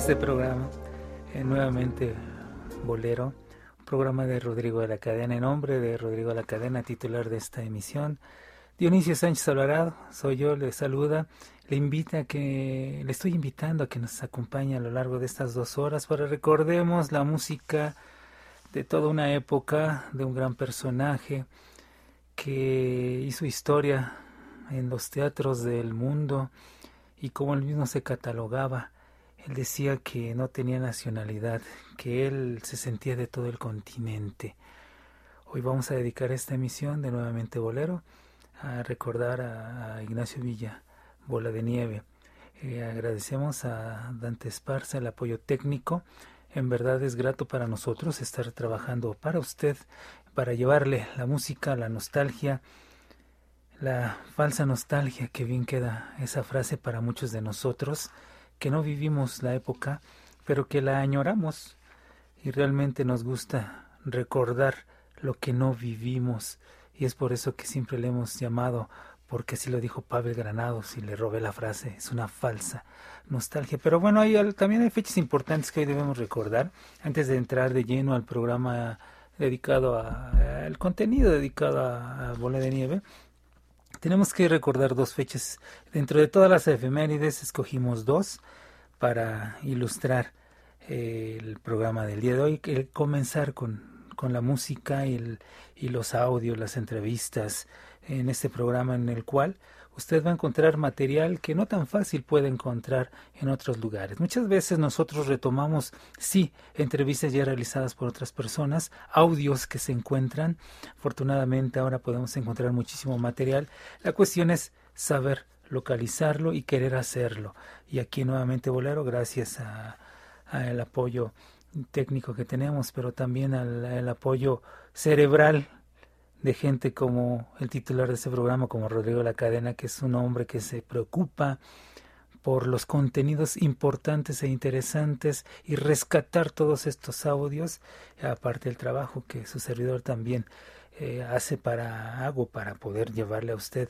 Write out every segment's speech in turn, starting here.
Este programa, eh, nuevamente Bolero, programa de Rodrigo de la Cadena, en nombre de Rodrigo de la Cadena, titular de esta emisión. Dionisio Sánchez Alvarado, soy yo, le saluda, le invita a que, le estoy invitando a que nos acompañe a lo largo de estas dos horas para recordemos la música de toda una época, de un gran personaje que hizo historia en los teatros del mundo y como él mismo se catalogaba él decía que no tenía nacionalidad, que él se sentía de todo el continente. Hoy vamos a dedicar esta emisión de Nuevamente Bolero a recordar a, Ignacio Villa, Bola de Nieve. Eh, agradecemos a Dante Esparza el apoyo técnico. En verdad es grato para nosotros estar trabajando para usted, para llevarle la música, la nostalgia, la falsa nostalgia, que bien queda esa frase para muchos de nosotros que no vivimos la época, pero que la añoramos y realmente nos gusta recordar lo que no vivimos y es por eso que siempre le hemos llamado porque así lo dijo Pavel Granados y le robé la frase, es una falsa nostalgia. Pero bueno, hay, también hay fechas importantes que hoy debemos recordar antes de entrar de lleno al programa dedicado al contenido dedicado a, a Bola de Nieve. Tenemos que recordar dos fechas. Dentro de todas las efemérides escogimos dos para ilustrar eh, el programa del día de hoy. comenzar con, con la música y, el, y los audios, las entrevistas en este programa en el cual usted va a encontrar material que no tan fácil puede encontrar en otros lugares. Muchas veces nosotros retomamos, sí, entrevistas ya realizadas por otras personas, audios que se encuentran. Afortunadamente ahora podemos encontrar muchísimo material. La cuestión es saber localizarlo y querer hacerlo. Y aquí nuevamente Bolero, gracias al apoyo técnico que tenemos, pero también al apoyo cerebral de gente como el titular de este programa, como Rodrigo La Cadena, que es un hombre que se preocupa por los contenidos importantes e interesantes y rescatar todos estos audios, aparte del trabajo que su servidor también eh, hace para hago para poder llevarle a usted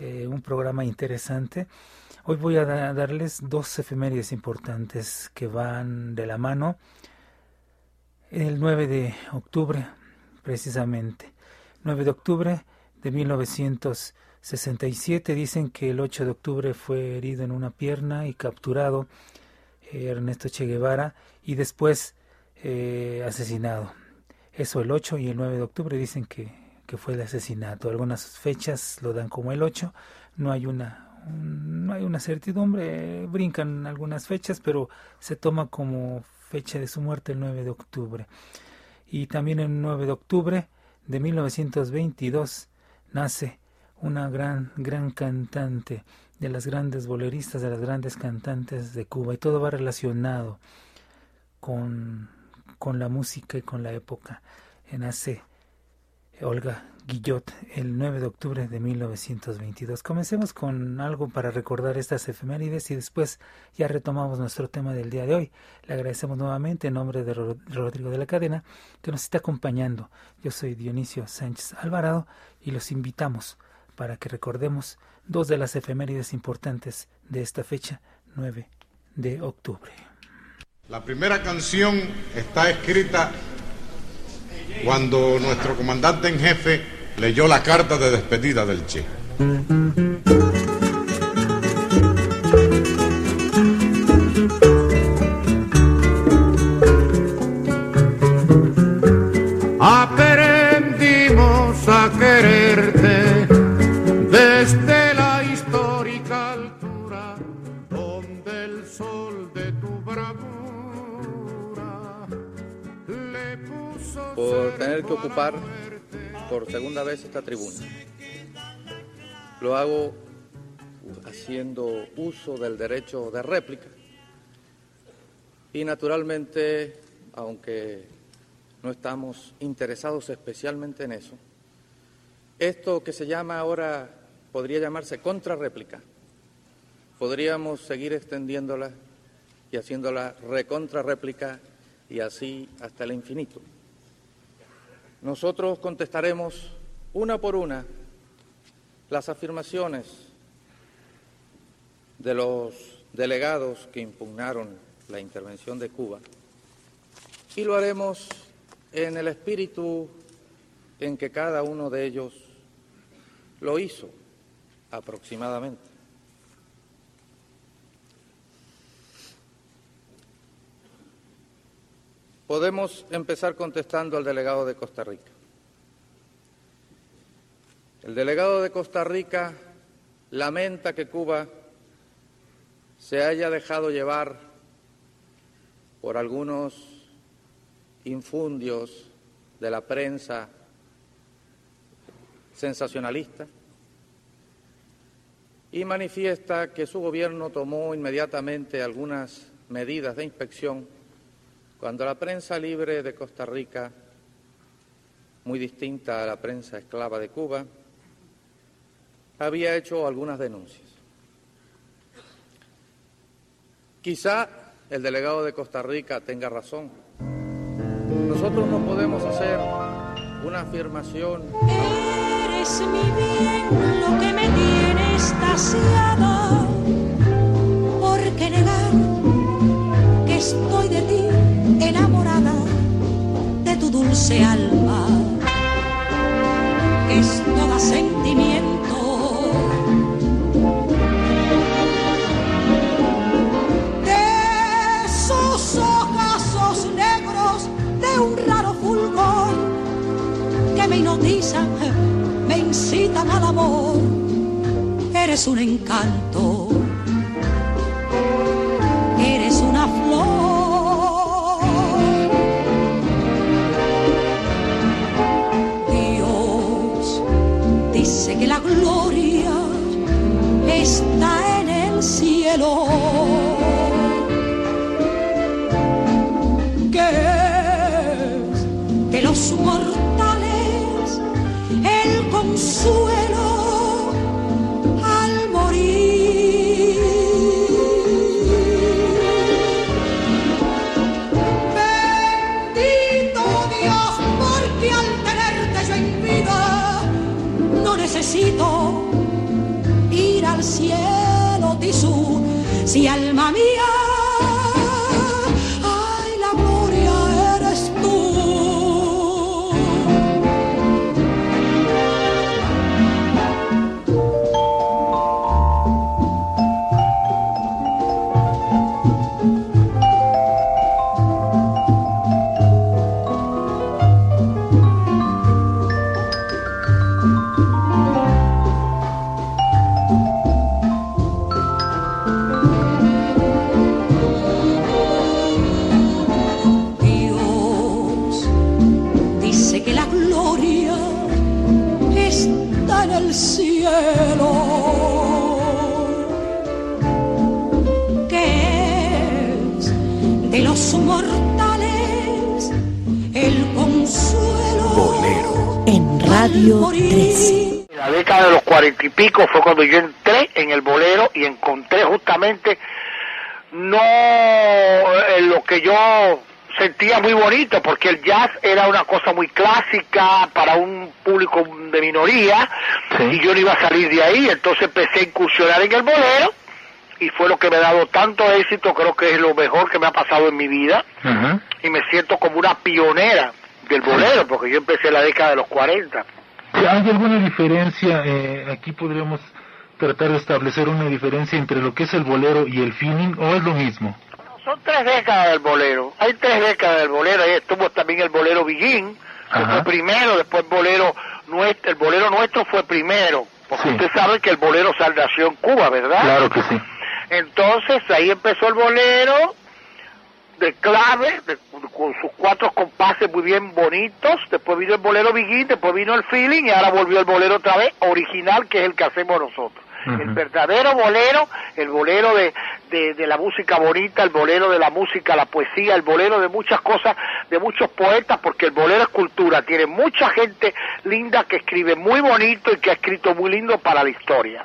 eh, un programa interesante. Hoy voy a darles dos efemérides importantes que van de la mano. El 9 de octubre, precisamente. 9 de octubre de 1967. Dicen que el 8 de octubre fue herido en una pierna y capturado Ernesto Che Guevara, y después asesinado. Eso el 8 y el 9 de octubre dicen que, que fue el asesinato. Algunas fechas lo dan como el 8, no hay una no hay una certidumbre, brincan algunas fechas, pero se toma como fecha de su muerte el 9 de octubre. Y también el 9 de octubre de 1922 nace una gran, gran cantante, de las grandes boleristas, de las grandes cantantes de Cuba, y todo va relacionado con, con la música y con la época. Nace Olga Guillot el 9 de octubre de 1922. Comencemos con algo para recordar estas efemérides y después ya retomamos nuestro tema del día de hoy. Le agradecemos nuevamente en nombre de Rodrigo de la Cadena que nos está acompañando. Yo soy Dionisio Sánchez Alvarado y los invitamos para que recordemos dos de las efemérides importantes de esta fecha, 9 de octubre. La primera canción está escrita cuando nuestro comandante en jefe leyó la carta de despedida del Che. Por segunda vez esta tribuna. Lo hago haciendo uso del derecho de réplica y naturalmente, aunque no estamos interesados especialmente en eso, esto que se llama ahora podría llamarse contrarréplica. Podríamos seguir extendiéndola y haciéndola recontrarréplica y así hasta el infinito. Nosotros contestaremos una por una las afirmaciones de los delegados que impugnaron la intervención de Cuba y lo haremos en el espíritu en que cada uno de ellos lo hizo aproximadamente. Podemos empezar contestando al delegado de Costa Rica. El delegado de Costa Rica lamenta que Cuba se haya dejado llevar por algunos infundios de la prensa sensacionalista y manifiesta que su gobierno tomó inmediatamente algunas medidas de inspección cuando la prensa libre de Costa Rica, muy distinta a la prensa esclava de Cuba, había hecho algunas denuncias. Quizá el delegado de Costa Rica tenga razón. Nosotros no podemos hacer una afirmación. Eres mi bien, lo que me tiene estasiada. Al amor, eres un encanto. Eres una flor que la gloria está en el cielo. Radio 13. La década de los cuarenta y pico fue cuando yo entré en el bolero y encontré justamente no eh, lo que yo sentía muy bonito porque el jazz era una cosa muy clásica para un público de minoría y yo no iba a salir de ahí, entonces empecé a incursionar en el bolero y fue lo que me ha dado tanto éxito, creo que es lo mejor que me ha pasado en mi vida. Y me siento como una pionera del bolero porque yo empecé en la década de los 40. ¿Hay alguna diferencia? Eh, aquí podríamos tratar de establecer una diferencia entre lo que es el bolero y el feeling o es lo mismo son tres décadas del bolero. Hay tres décadas del bolero. Ahí estuvo también el bolero Billín, que fue primero, después el bolero nuestro, el bolero nuestro fue primero. Porque usted sabe que el bolero nació en Cuba, ¿verdad? Claro que sí. Entonces ahí empezó el bolero de clave, con sus cuatro compases muy bien bonitos. Después vino el bolero Biguín, después vino el feeling y ahora volvió el bolero otra vez original, que es el que hacemos nosotros. El verdadero bolero, el bolero de, de, la música bonita, el bolero de la música, la poesía, el bolero de muchas cosas, de muchos poetas, porque el bolero es cultura. Tiene mucha gente linda que escribe muy bonito y que ha escrito muy lindo para la historia.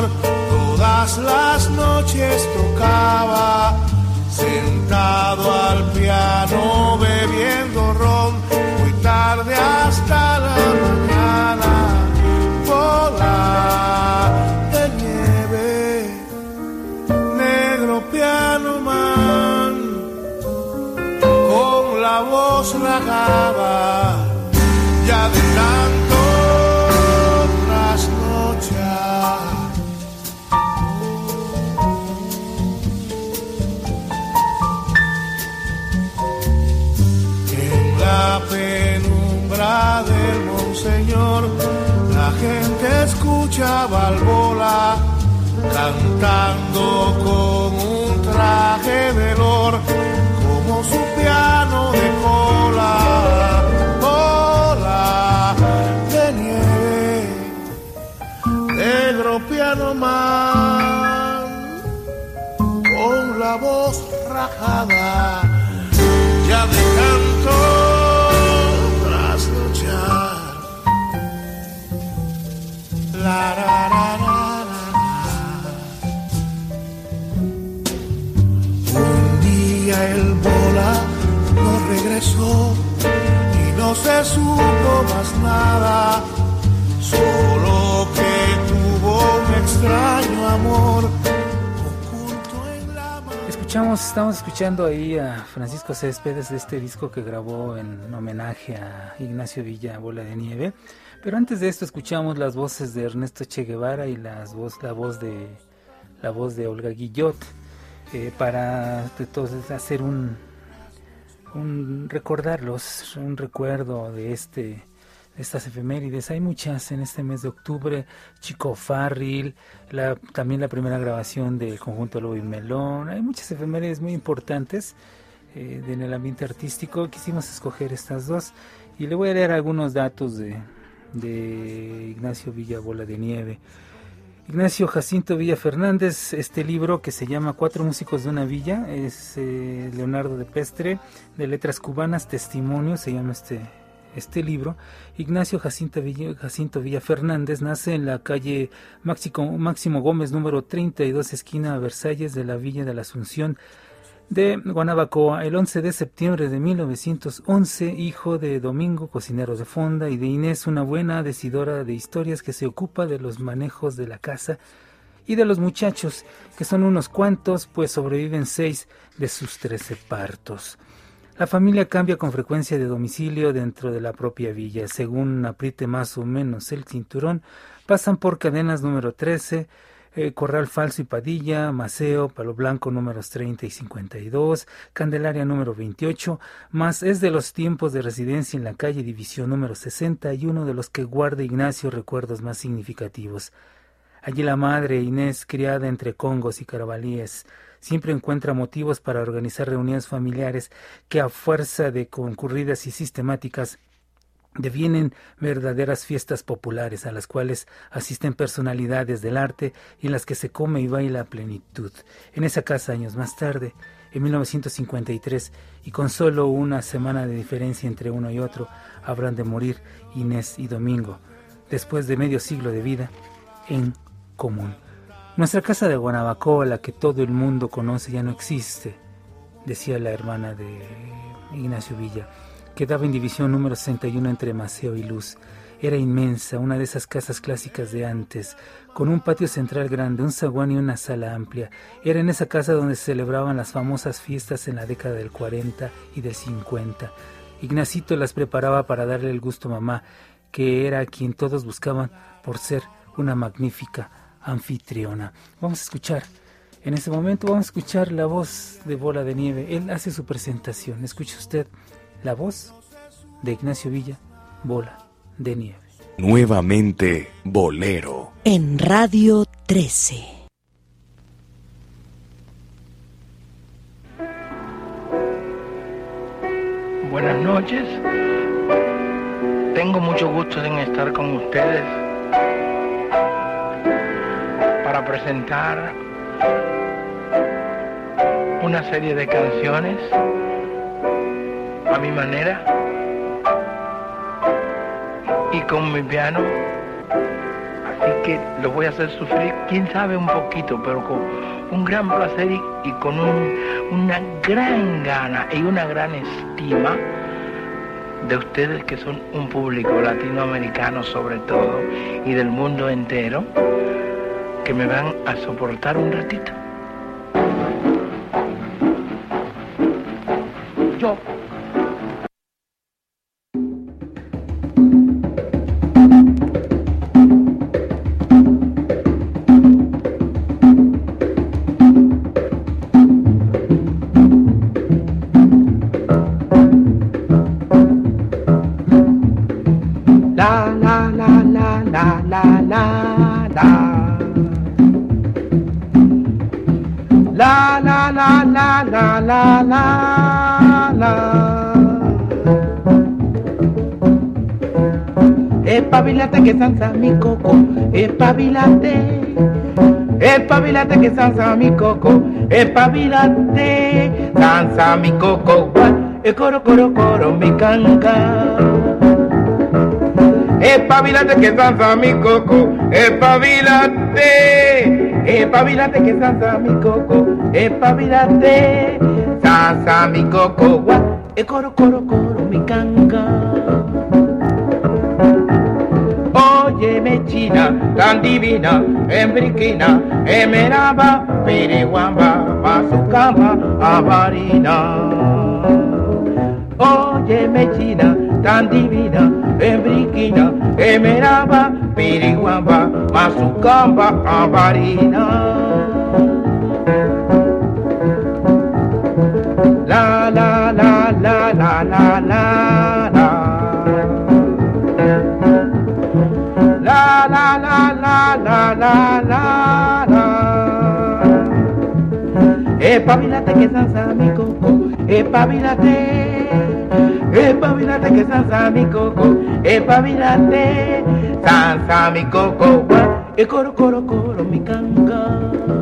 Todas las noches tocaba, sentado al piano bebiendo ron, muy tarde hasta la mañana, bola de nieve, negro piano man, con la voz ragaba, Monseñor, la gente escucha Balbola cantando con un traje de lor, como su piano de cola, cola de nieve, negro piano man, con la voz rajada, ya de canto. Un día el bola no regresó y no se supo más nada, solo que tuvo un extraño amor Escuchamos, estamos escuchando ahí a Francisco Céspedes de este disco que grabó en homenaje a Ignacio Villa, Bola de Nieve. Pero antes de esto escuchamos las voces de Ernesto Che Guevara y las voz, la voz de la voz de Olga Guillot eh, para entonces hacer un, un recordarlos, un recuerdo de este estas efemérides. Hay muchas en este mes de octubre. Chico Farril, también la primera grabación del conjunto Lobo y Melón. Hay muchas efemérides muy importantes eh, en el ambiente artístico. Quisimos escoger estas dos y le voy a leer algunos datos de, Ignacio Villa Bola de Nieve. Ignacio Jacinto Villa Fernández, este libro que se llama Cuatro músicos de una villa, es eh, Leonardo de Pestre, de Letras Cubanas, Testimonio, se llama este, este libro. Ignacio Jacinto Villa, Fernández nace en la calle Máximo, Máximo Gómez, número 32, esquina Versalles de la Villa de la Asunción, de Guanabacoa el 11 de septiembre de 1911, hijo de Domingo, cocinero de fonda, y de Inés, una buena decidora de historias que se ocupa de los manejos de la casa y de los muchachos, que son unos cuantos, pues sobreviven seis de sus trece partos. La familia cambia con frecuencia de domicilio dentro de la propia villa. Según apriete más o menos el cinturón, pasan por cadenas número 13, eh, Corral Falso y Padilla, Maceo, Palo Blanco números 30 y 52, Candelaria número 28, más es de los tiempos de residencia en la calle División número 60 y uno de los que guarda Ignacio recuerdos más significativos. Allí la madre Inés, criada entre congos y carabalíes, siempre encuentra motivos para organizar reuniones familiares que a fuerza de concurridas y sistemáticas devienen verdaderas fiestas populares a las cuales asisten personalidades del arte y en las que se come y baila a plenitud. En esa casa, años más tarde, en 1953, y con solo una semana de diferencia entre uno y otro, habrán de morir Inés y Domingo, después de medio siglo de vida en común. Nuestra casa de Guanabacoa, la que todo el mundo conoce, ya no existe, decía la hermana de Ignacio Villa quedaba en división número 61 entre Maceo y Luz. Era inmensa, una de esas casas clásicas de antes, con un patio central grande, un zaguán y una sala amplia. Era en esa casa donde se celebraban las famosas fiestas en la década del 40 y del 50. Ignacito las preparaba para darle el gusto a mamá, que era quien todos buscaban por ser una magnífica anfitriona. Vamos a escuchar. En este momento vamos a escuchar la voz de Bola de Nieve. Él hace su presentación. Escuche usted la voz de Ignacio Villa, Bola de Nieve. Nuevamente Bolero. En Radio 13. Buenas noches. Tengo mucho gusto en estar con ustedes para presentar una serie de canciones a mi manera y con mi piano. Así que lo voy a hacer sufrir, quién sabe un poquito, pero con un gran placer y, con una gran gana y una gran estima de ustedes que son un público latinoamericano sobre todo y del mundo entero, que me van a soportar un ratito. Sansa mi coco, espabilate. Espabilate que sansa mi coco, espabilate. Sansa mi coco, el coro, coro, coro, mi canca. Espabilate que sansa mi coco, espabilate. Espabilate que sansa mi coco, espabilate. Sansa mi coco, el coro, coro, coro, mi canca. Óyeme china, tan divina, embriquina, emeraba, periguamba, cama, avarina. Óyeme china, tan divina, embriquina, emeraba, periguamba, cama, avarina. La la la la la la la la la la la. La la Espabilate que salsa mi coco, espabilate, espabilate que salsa mi coco, espabilate, salsa mi coco, e coro coro coro mi canga.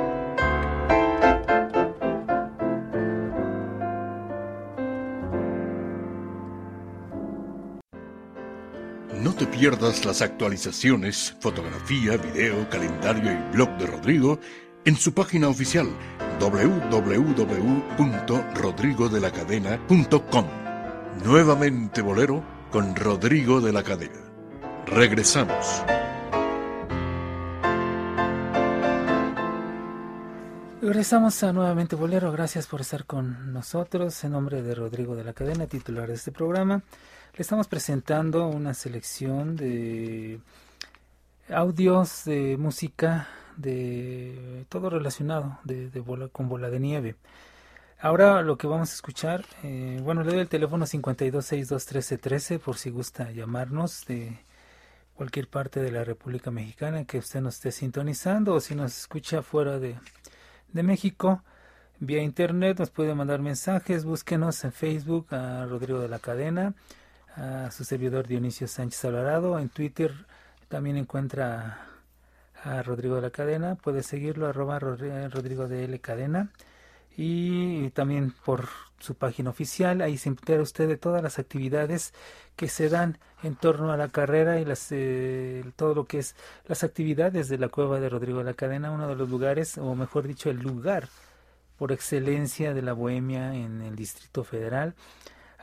Te pierdas las actualizaciones, fotografía, video, calendario y blog de Rodrigo en su página oficial www.rodrigodelacadena.com. Nuevamente Bolero con Rodrigo de la Cadena. Regresamos. Regresamos a nuevamente Bolero. Gracias por estar con nosotros. En nombre de Rodrigo de la Cadena, titular de este programa, le estamos presentando una selección de audios de música de todo relacionado de, bola, con bola de nieve. Ahora lo que vamos a escuchar, eh, bueno, le doy el teléfono 52621313 por si gusta llamarnos de cualquier parte de la República Mexicana que usted nos esté sintonizando o si nos escucha fuera de, de México vía internet nos puede mandar mensajes, búsquenos en Facebook a Rodrigo de la Cadena, a su servidor Dionisio Sánchez Alvarado, en Twitter también encuentra a Rodrigo de la Cadena, puede seguirlo arroba Rodrigo de L Cadena y también por su página oficial. Ahí se entera usted de todas las actividades que se dan en torno a la carrera y las, eh, todo lo que es las actividades de la cueva de Rodrigo de la Cadena, uno de los lugares, o mejor dicho, el lugar por excelencia de la bohemia en el Distrito Federal.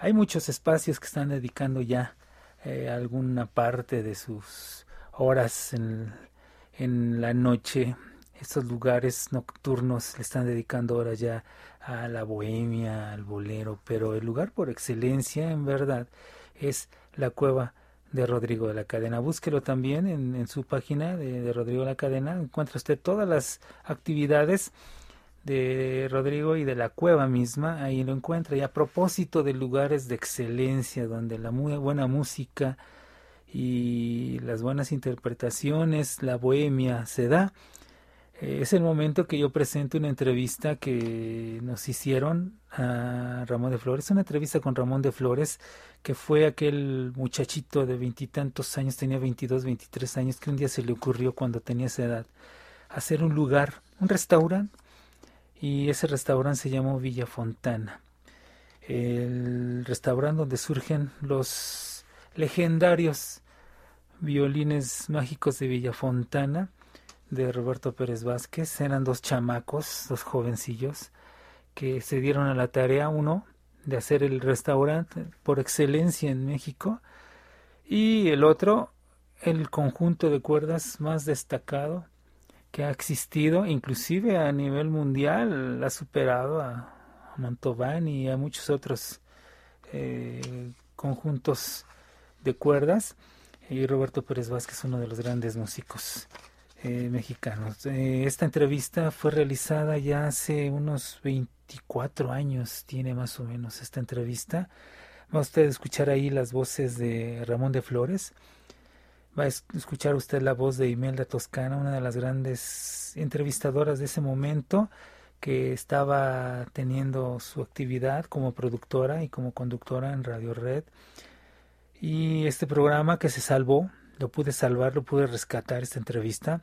Hay muchos espacios que están dedicando ya eh, alguna parte de sus horas en, en la noche estos lugares nocturnos le están dedicando ahora ya a la bohemia, al bolero, pero el lugar por excelencia, en verdad, es la cueva de Rodrigo de la Cadena. Búsquelo también en, su página de, Rodrigo de la Cadena. Encuentra usted todas las actividades de Rodrigo y de la cueva misma. Ahí lo encuentra. Y a propósito de lugares de excelencia, donde la muy buena música y las buenas interpretaciones, la bohemia se da, eh, es el momento que yo presento una entrevista que nos hicieron a Ramón de Flores, una entrevista con Ramón de Flores, que fue aquel muchachito de veintitantos años, tenía 22, 23 años, que un día se le ocurrió cuando tenía esa edad hacer un lugar, un restaurante, y ese restaurante se llamó Villa Fontana. El restaurante donde surgen los legendarios violines mágicos de Villa Fontana de Roberto Pérez Vázquez. Eran dos chamacos, dos jovencillos, que se dieron a la tarea, uno, de hacer el restaurante por excelencia en México, y el otro, el conjunto de cuerdas más destacado que ha existido, inclusive a nivel mundial, ha superado a, Montován y a muchos otros eh, conjuntos de cuerdas. Y Roberto Pérez Vázquez, uno de los grandes músicos eh, mexicanos. Eh, esta entrevista fue realizada ya hace unos 24 años, tiene más o menos esta entrevista. Va usted a escuchar ahí las voces de Ramón de Flores. Va a escuchar usted la voz de Imelda Toscana, una de las grandes entrevistadoras de ese momento que estaba teniendo su actividad como productora y como conductora en Radio Red. Y este programa que se salvó lo pude salvar, lo pude rescatar esta entrevista,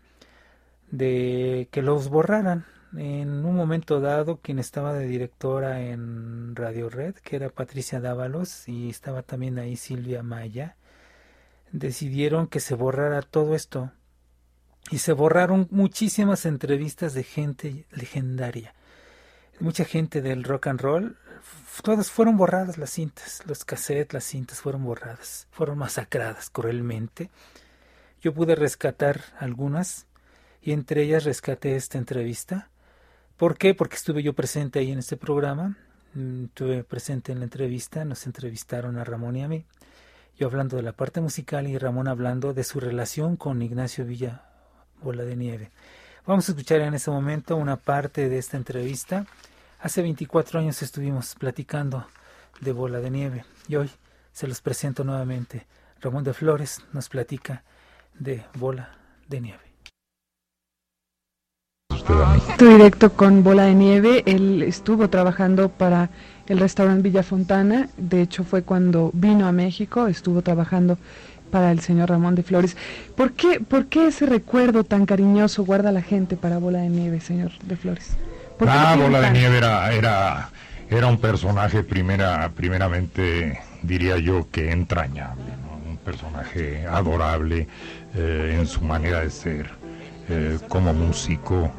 de que los borraran. En un momento dado, quien estaba de directora en Radio Red, que era Patricia Dávalos, y estaba también ahí Silvia Maya, decidieron que se borrara todo esto. Y se borraron muchísimas entrevistas de gente legendaria. Mucha gente del rock and roll, todas fueron borradas las cintas, los cassettes, las cintas fueron borradas, fueron masacradas cruelmente. Yo pude rescatar algunas y entre ellas rescaté esta entrevista. ¿Por qué? Porque estuve yo presente ahí en este programa, mm, estuve presente en la entrevista, nos entrevistaron a Ramón y a mí, yo hablando de la parte musical y Ramón hablando de su relación con Ignacio Villa Bola de Nieve. Vamos a escuchar en este momento una parte de esta entrevista Hace 24 años estuvimos platicando de bola de nieve y hoy se los presento nuevamente. Ramón de Flores nos platica de bola de nieve. Estoy directo con Bola de Nieve. Él estuvo trabajando para el restaurante Villa Fontana. De hecho, fue cuando vino a México. Estuvo trabajando para el señor Ramón de Flores. ¿Por qué, por qué ese recuerdo tan cariñoso guarda la gente para Bola de Nieve, señor de Flores? Ah, Bola de Nieve era, era, era un personaje primera, primeramente, diría yo, que entrañable, un personaje adorable eh, en su manera de ser, eh, como músico,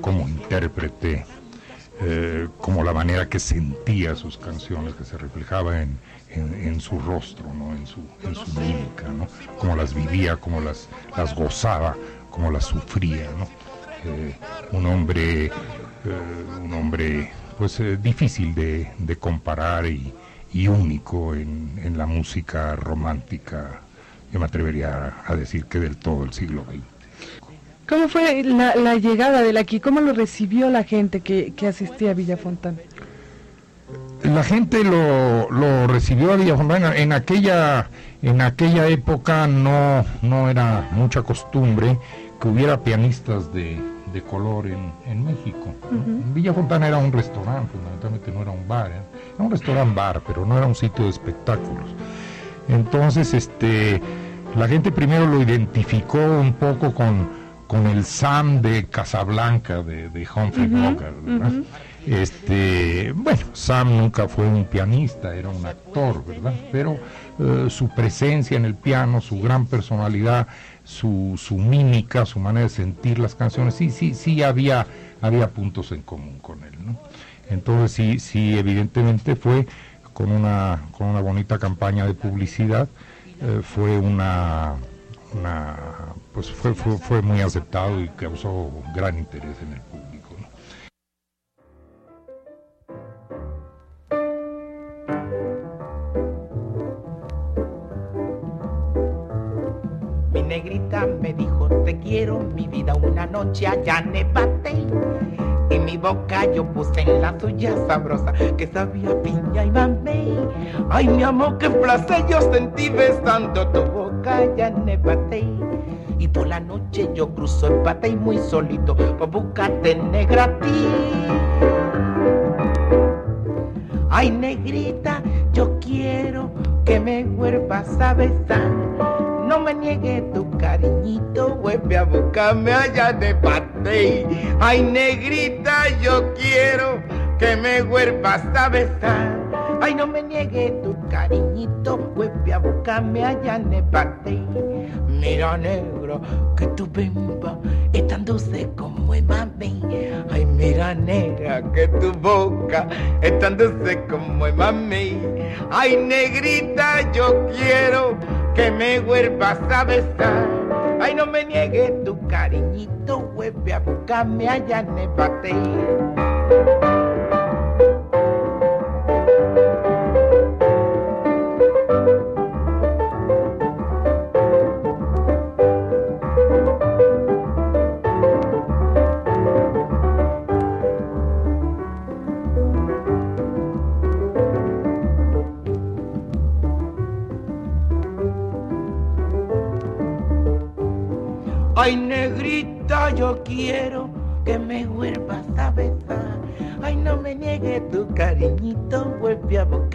como intérprete, eh, como la manera que sentía sus canciones, que se reflejaba en, en, su rostro, ¿no? en, su, en su mímica, ¿no? como las vivía, como las, las gozaba, como las sufría. ¿no? Eh, un hombre, eh, un hombre pues difícil de, de comparar y, y único en, en, la música romántica, yo me atrevería a decir que del todo el siglo XX. ¿Cómo fue la, la llegada de aquí? ¿Cómo lo recibió la gente que, que asistía a Villafontana? La gente lo, lo recibió a Villafontana. En aquella, en aquella época no, no era mucha costumbre que hubiera pianistas de, de color en, en México. Villa Fontana era un restaurante, fundamentalmente no era un bar, ¿eh? era un restaurante bar, pero no era un sitio de espectáculos. Entonces, este, la gente primero lo identificó un poco con, con el Sam de Casablanca, de, de Humphrey Bogart, Este, bueno, Sam nunca fue un pianista, era un actor, ¿verdad? Pero eh, su presencia en el piano, su gran personalidad, su, su mímica, su manera de sentir las canciones, sí, sí, sí había, había puntos en común con él, ¿no? Entonces sí, sí, evidentemente fue con una, con una bonita campaña de publicidad, eh, fue una, una pues fue, fue, fue muy aceptado y causó gran interés en el público. negrita me dijo te quiero mi vida una noche allá nevate y mi boca yo puse en la suya sabrosa que sabía piña y mamey. Ay mi amor qué placer yo sentí besando tu boca allá nevate por la noche yo cruzo el pate y muy solito por buscarte negra a ti ay negrita yo quiero que me vuelvas a besar no me niegue tu cariñito, vuelve a buscarme allá de Patey. Ay, negrita, yo quiero que me vuelvas a besar. Ay, no me niegue tu cariñito, vuelve a buscarme allá de Patey. Mira, negro, que tu bimba es tan dulce como el mami. Ay, mira, negra, que tu boca es tan dulce como el mami. Ay, negrita, yo quiero que me vuelvas a besar. Ay, no me niegue tu cariñito, vuelve a buscarme allá en el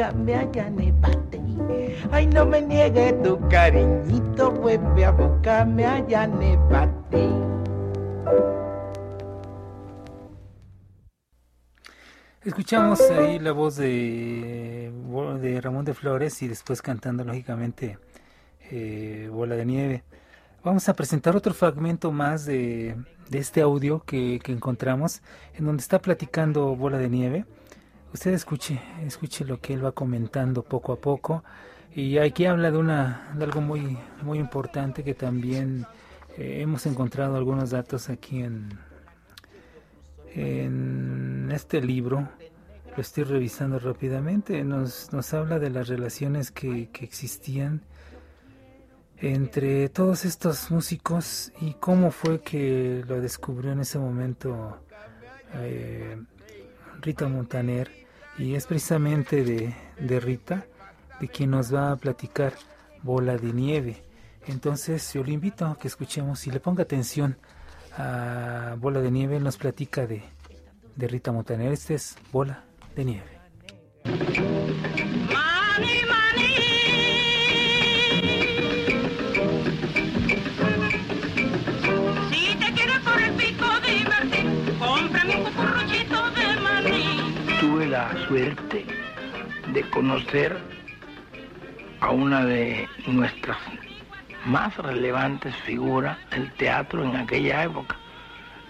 allá en el Ay, no me niegue tu cariñito, vuelve a buscarme allá Escuchamos ahí la voz de, de Ramón de Flores y después cantando lógicamente eh, Bola de Nieve. Vamos a presentar otro fragmento más de, este audio que, encontramos, en donde está platicando Bola de Nieve. Usted escuche, escuche lo que él va comentando poco a poco. Y aquí habla de, una, de algo muy, muy importante que también eh, hemos encontrado algunos datos aquí en, en este libro. Lo estoy revisando rápidamente. Nos, nos habla de las relaciones que, que existían entre todos estos músicos y cómo fue que lo descubrió en ese momento eh, Rita Montaner y es precisamente de, de, Rita de quien nos va a platicar Bola de Nieve. Entonces yo le invito a que escuchemos y le ponga atención a Bola de Nieve, nos platica de, de Rita Montaner. Este es Bola de Nieve. La suerte de conocer a una de nuestras más relevantes figuras del teatro en aquella época.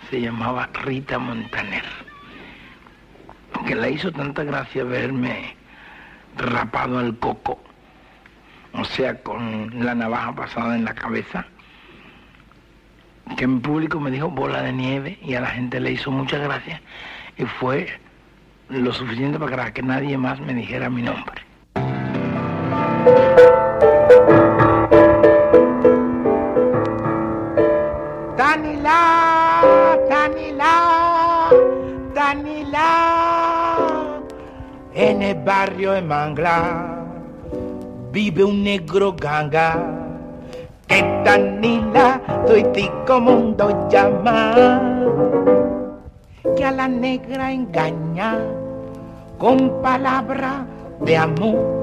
Se llamaba Rita Montaner. Que la hizo tanta gracia verme rapado al coco, o sea, con la navaja pasada en la cabeza, que en público me dijo bola de nieve y a la gente le hizo muchas gracias y fue lo suficiente para que nadie más me dijera mi nombre. Danila, Danila, Danila. En el barrio de Mangla vive un negro ganga que Danila, tuitico mundo llama, que a la negra engaña con palabra de amor.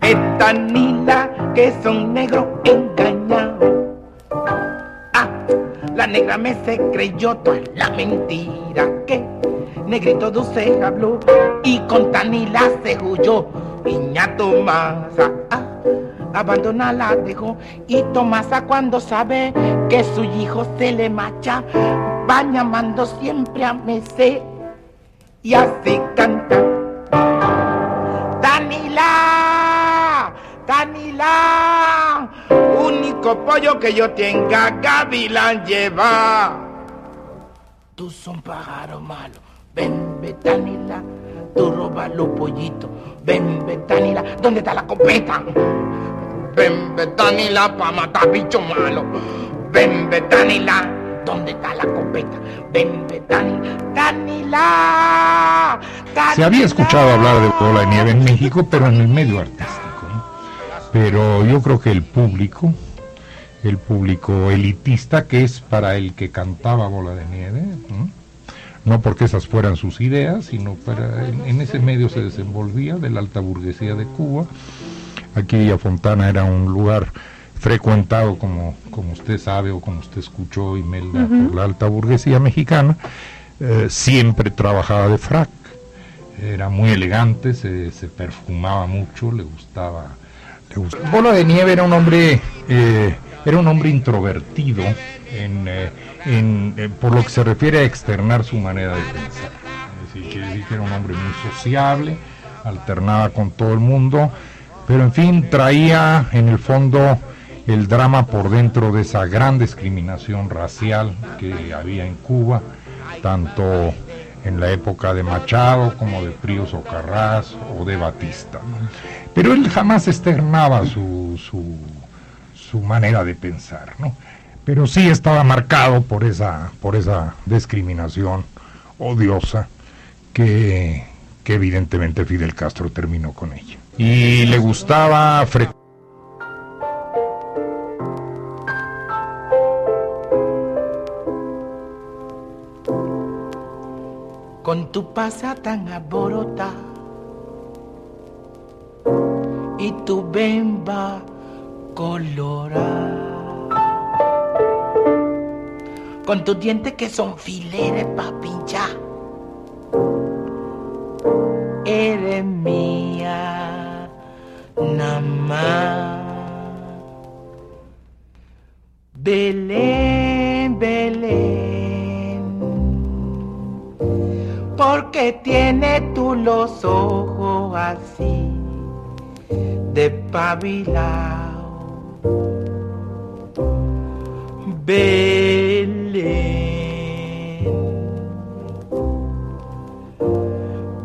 Que Danila, que son negros engañados. Ah, la negra me se creyó toda la mentira que negrito dulce habló y con Tanila se huyó. Y ña Tomasa, ah, abandona la dejó y Tomasa cuando sabe que su hijo se le macha va llamando siempre a Mesé y así canta. Danila, Danila, único pollo que yo tenga, Gavilán lleva. Tú son pájaro malo, ven, Betanila, tú robas los pollitos, ven, Betanila, ¿dónde está la copeta? Ven, Betanila, pa' matar bicho malo, ven, Betanila, ¿dónde está la copeta? Ven, Betanila, Danila, Se había escuchado hablar de bola de nieve en México, pero en el medio artístico. Pero yo creo que el público, el público elitista, que es para el que cantaba bola de nieve, ¿no? no porque esas fueran sus ideas, sino para en, en ese medio se desenvolvía de la alta burguesía de Cuba. Aquí Villa Fontana era un lugar frecuentado, como, como usted sabe o como usted escuchó, Imelda, Ujú. por la alta burguesía mexicana. Eh, siempre trabajaba de frac, era muy elegante, se, se perfumaba mucho, le gustaba, le gustaba. Bola de Nieve era un hombre, eh, era un hombre introvertido en, eh, en, eh, por lo que se refiere a externar su manera de pensar. Es decir, quiere decir que era un hombre muy sociable, alternaba con todo el mundo, pero en fin, traía en el fondo el drama por dentro de esa gran discriminación racial que había en Cuba, tanto en la época de Machado como de Príos Ocarrás o de Batista. Pero él jamás externaba su, su, su manera de pensar, ¿no? Pero sí estaba marcado por esa, por esa discriminación odiosa que, que evidentemente Fidel Castro terminó con ella. Y le gustaba fre- pasa tan aborota y tu bemba colorada. Con tus dientes que son fileres pa' pinchar. Los ojos así de pabilao. Belén,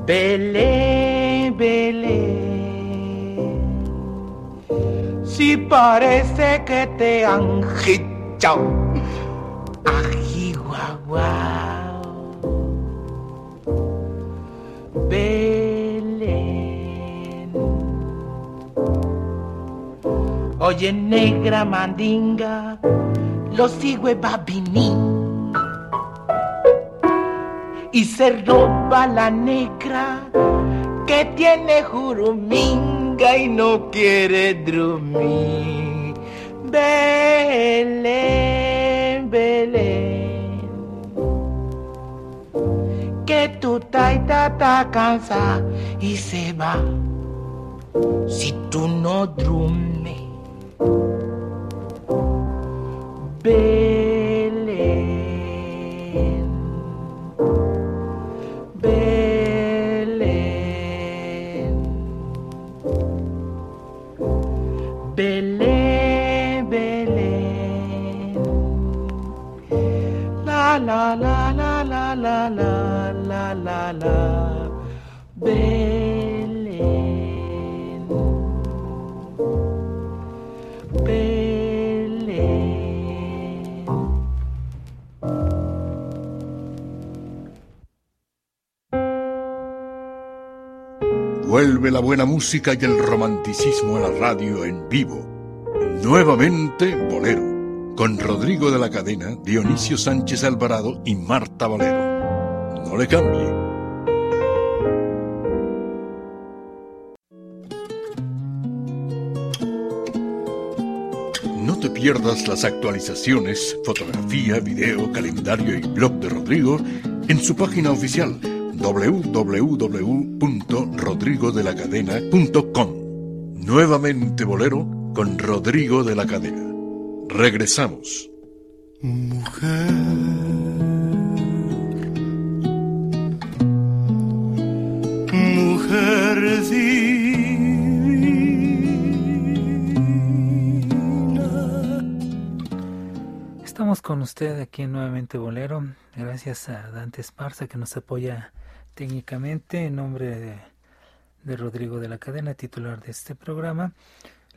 Belén, Belén, si parece que te han hichao, Oye, negra mandinga, los a venir. Y se roba la negra que tiene juruminga y no quiere dormir. Belén, Belén que tu taita está cansa y se va. Si tú no duermes, Belén, Vuelve la buena música y el romanticismo a la radio en vivo. Nuevamente Bolero, con Rodrigo de la Cadena, Dionisio Sánchez Alvarado y Marta Valero. No le cambie. No te pierdas las actualizaciones, fotografía, video, calendario y blog de Rodrigo en su página oficial www.rodrigodelacadena.com. Nuevamente Bolero con Rodrigo de la Cadena. Regresamos. Mujer, mujer Estamos con usted aquí en Nuevamente Bolero, gracias a Dante Esparza que nos apoya técnicamente en nombre de, Rodrigo de la Cadena, titular de este programa.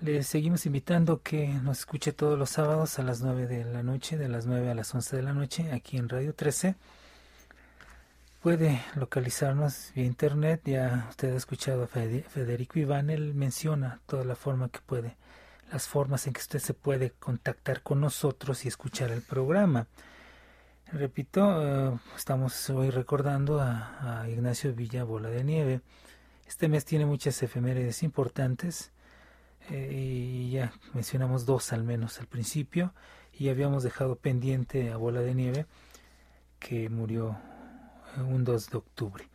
Le seguimos invitando que nos escuche todos los sábados a las 9 de la noche, de las 9 a las 11 de la noche, aquí en Radio 13. Puede localizarnos vía internet, ya usted ha escuchado a Federico Iván, él menciona toda la forma que puede, las formas en que usted se puede contactar con nosotros y escuchar el programa. Repito, eh, estamos hoy recordando a, Ignacio Villa Bola de Nieve. Este mes tiene muchas efemérides importantes eh, y ya mencionamos dos al menos al principio y habíamos dejado pendiente a Bola de Nieve que murió un 2 de octubre.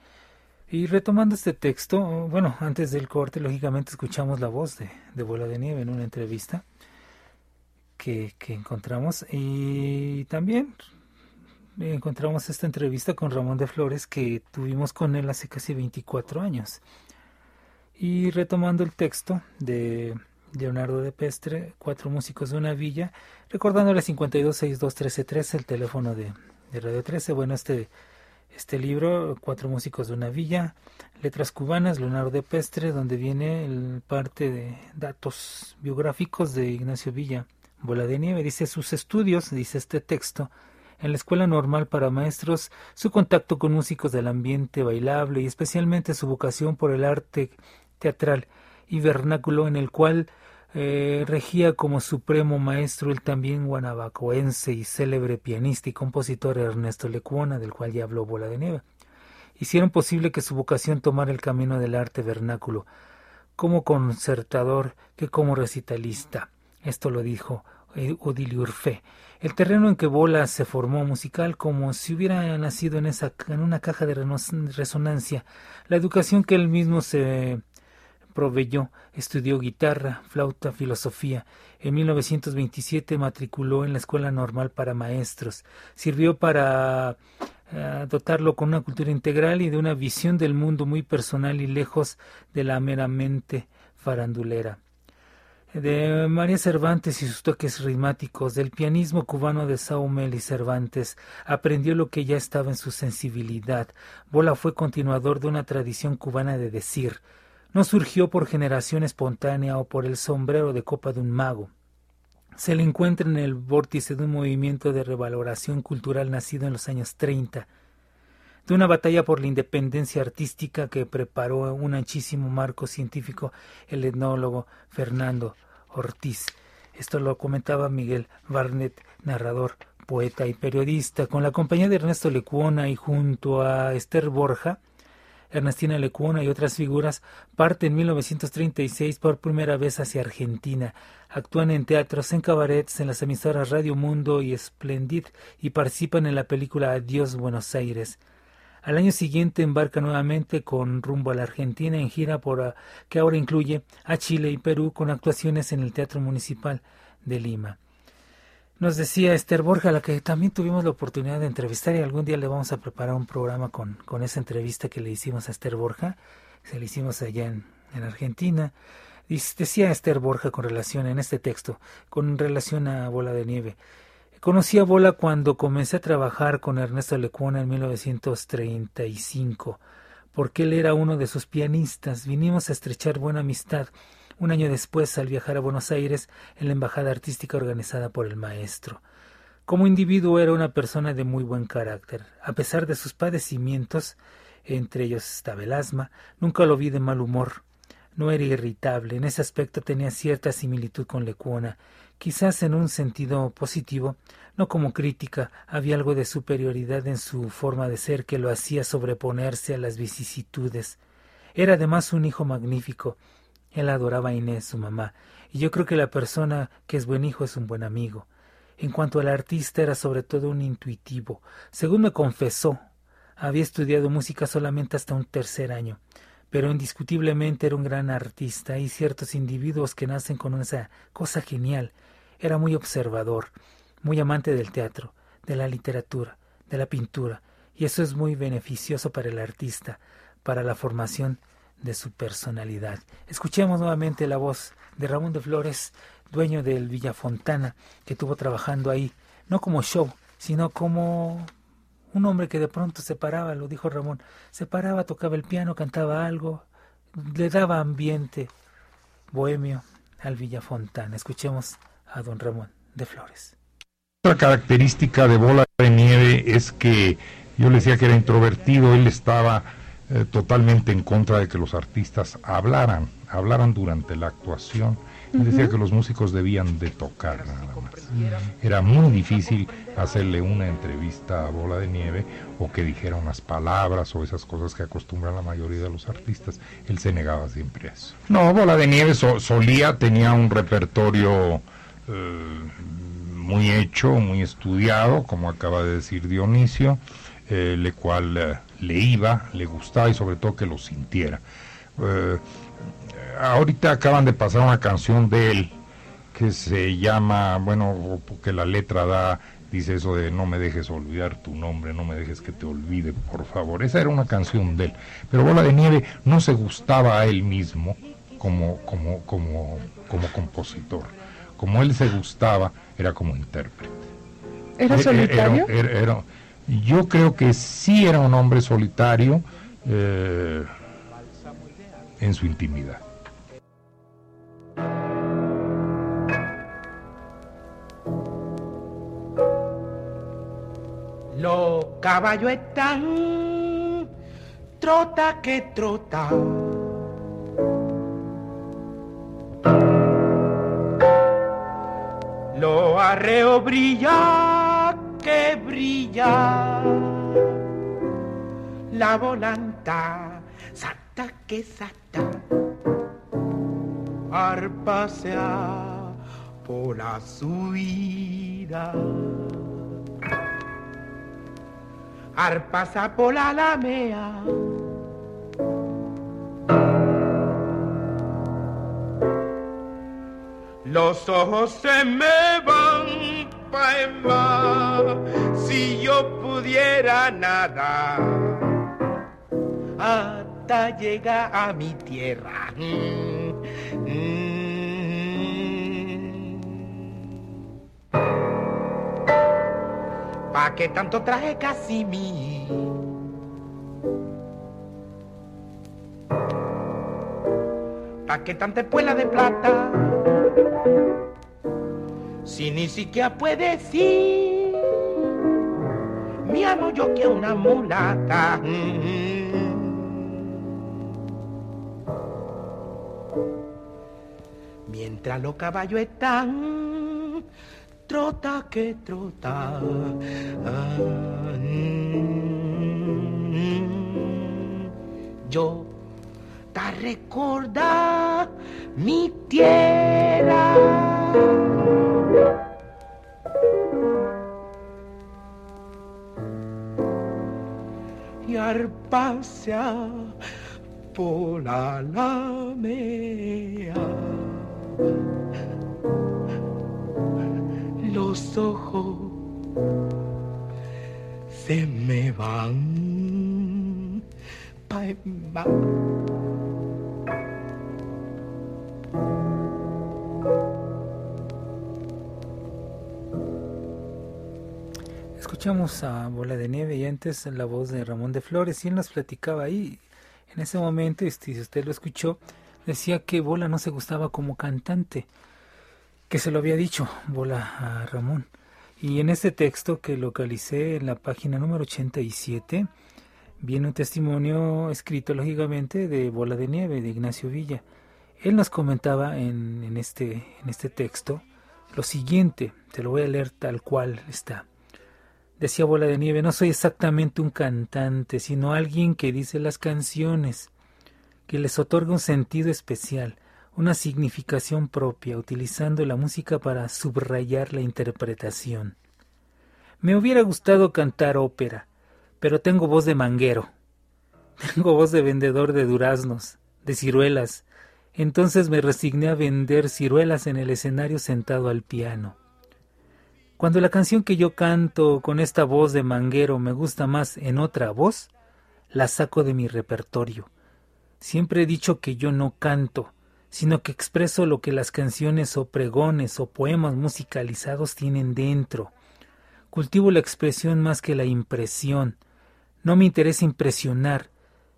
Y retomando este texto, bueno, antes del corte, lógicamente escuchamos la voz de, de Bola de Nieve en una entrevista que, que encontramos y también encontramos esta entrevista con Ramón de Flores que tuvimos con él hace casi 24 años. Y retomando el texto de Leonardo de Pestre, Cuatro Músicos de una Villa, recordándole 52621313, el teléfono de, Radio 13. Bueno, este, este libro, Cuatro Músicos de una Villa, Letras Cubanas, Leonardo de Pestre, donde viene el parte de datos biográficos de Ignacio Villa, Bola de Nieve. Dice sus estudios, dice este texto, en la Escuela Normal para Maestros, su contacto con músicos del ambiente bailable y especialmente su vocación por el arte teatral y vernáculo en el cual eh, regía como supremo maestro el también guanabacoense y célebre pianista y compositor Ernesto Lecuona, del cual ya habló Bola de Nieve. Hicieron posible que su vocación tomara el camino del arte vernáculo, como concertador que como recitalista. Esto lo dijo Odilio Urfe. El terreno en que Bola se formó musical como si hubiera nacido en, esa, en una caja de resonancia. La educación que él mismo se proveyó, estudió guitarra, flauta, filosofía. En 1927 matriculó en la Escuela Normal para Maestros. Sirvió para uh, dotarlo con una cultura integral y de una visión del mundo muy personal y lejos de la meramente farandulera. De María Cervantes y sus toques ritmáticos, del pianismo cubano de Saumel y Cervantes, aprendió lo que ya estaba en su sensibilidad. Bola fue continuador de una tradición cubana de decir, no surgió por generación espontánea o por el sombrero de copa de un mago. Se le encuentra en el vórtice de un movimiento de revaloración cultural nacido en los años 30, de una batalla por la independencia artística que preparó un anchísimo marco científico el etnólogo Fernando Ortiz. Esto lo comentaba Miguel Barnett, narrador, poeta y periodista, con la compañía de Ernesto Lecuona y junto a Esther Borja, Ernestina Lecuona y otras figuras, parte en 1936 por primera vez hacia Argentina. Actúan en teatros, en cabarets, en las emisoras Radio Mundo y Splendid y participan en la película Adiós Buenos Aires. Al año siguiente embarca nuevamente con rumbo a la Argentina en gira por que ahora incluye a Chile y Perú con actuaciones en el Teatro Municipal de Lima. Nos decía Esther Borja, a la que también tuvimos la oportunidad de entrevistar y algún día le vamos a preparar un programa con, con esa entrevista que le hicimos a Esther Borja, se le hicimos allá en, en Argentina. Y decía Esther Borja con relación en este texto, con relación a Bola de Nieve, Conocí a Bola cuando comencé a trabajar con Ernesto Lecuona en 1935, porque él era uno de sus pianistas. Vinimos a estrechar buena amistad un año después al viajar a Buenos Aires en la embajada artística organizada por el maestro. Como individuo era una persona de muy buen carácter. A pesar de sus padecimientos, entre ellos estaba el asma, nunca lo vi de mal humor. No era irritable, en ese aspecto tenía cierta similitud con Lecuona, quizás en un sentido positivo, no como crítica, había algo de superioridad en su forma de ser que lo hacía sobreponerse a las vicisitudes. Era además un hijo magnífico. Él adoraba a Inés, su mamá, y yo creo que la persona que es buen hijo es un buen amigo. En cuanto al artista era sobre todo un intuitivo. Según me confesó, había estudiado música solamente hasta un tercer año, pero indiscutiblemente era un gran artista. Hay ciertos individuos que nacen con esa cosa genial. Era muy observador, muy amante del teatro, de la literatura, de la pintura, y eso es muy beneficioso para el artista, para la formación de su personalidad. Escuchemos nuevamente la voz de Ramón de Flores dueño del Villa Fontana, que estuvo trabajando ahí, no como show, sino como un hombre que de pronto se paraba, lo dijo Ramón, se paraba, tocaba el piano, cantaba algo, le daba ambiente bohemio al Villa Fontana. Escuchemos a don Ramón de Flores. Otra característica de Bola de Nieve es que yo le decía que era introvertido, él estaba eh, totalmente en contra de que los artistas hablaran, hablaran durante la actuación decía que los músicos debían de tocar nada más. Era muy difícil hacerle una entrevista a Bola de Nieve o que dijera unas palabras o esas cosas que acostumbran la mayoría de los artistas. Él se negaba siempre a eso. No, Bola de Nieve solía, tenía un repertorio eh, muy hecho, muy estudiado, como acaba de decir Dionisio, eh, le cual eh, le iba, le gustaba y sobre todo que lo sintiera ahorita acaban de pasar una canción de él que se llama, bueno, porque la letra da, dice eso de no me dejes olvidar tu nombre, no me dejes que te olvide, por favor. Esa era una canción de él. Pero Bola de Nieve no se gustaba a él mismo como, como, como, como compositor. Como él se gustaba, era como intérprete. ¿Era solitario? yo creo que sí era un hombre solitario eh, en su intimidad. Los caballos están trota que trota. Los arreos brilla que brilla. La volanta salta que salta. Arpasea por la subida arpasa por la alamea. Los ojos se me van pa' en si yo pudiera nada hasta llegar a mi tierra. ¿Pa' qué tanto traje casi mí? ¿Pa' qué tanta espuela de plata? Si ni siquiera puede decir, mi amo yo que una mulata. Mientras los caballos están trota que trota. Yo te recuerda mi tierra. Y arpasea por la alamea los ojos se me van. Bye, escuchamos a Bola de Nieve y antes la voz de Ramón de Flores y él nos platicaba ahí. En ese momento, este, si usted lo escuchó, decía que Bola no se gustaba como cantante, que se lo había dicho Bola a Ramón. Y en este texto que localicé en la página número 87, viene un testimonio escrito lógicamente de Bola de Nieve, de Ignacio Villa. Él nos comentaba en, en, este, en este texto lo siguiente, te lo voy a leer tal cual está. Decía Bola de Nieve, no soy exactamente un cantante, sino alguien que dice las canciones, que les otorga un sentido especial, una significación propia, utilizando la música para subrayar la interpretación. Me hubiera gustado cantar ópera, pero tengo voz de manguero. Tengo voz de vendedor de duraznos, de ciruelas. Entonces me resigné a vender ciruelas en el escenario sentado al piano. Cuando la canción que yo canto con esta voz de manguero me gusta más en otra voz, la saco de mi repertorio. Siempre he dicho que yo no canto, sino que expreso lo que las canciones o pregones o poemas musicalizados tienen dentro. Cultivo la expresión más que la impresión. No me interesa impresionar,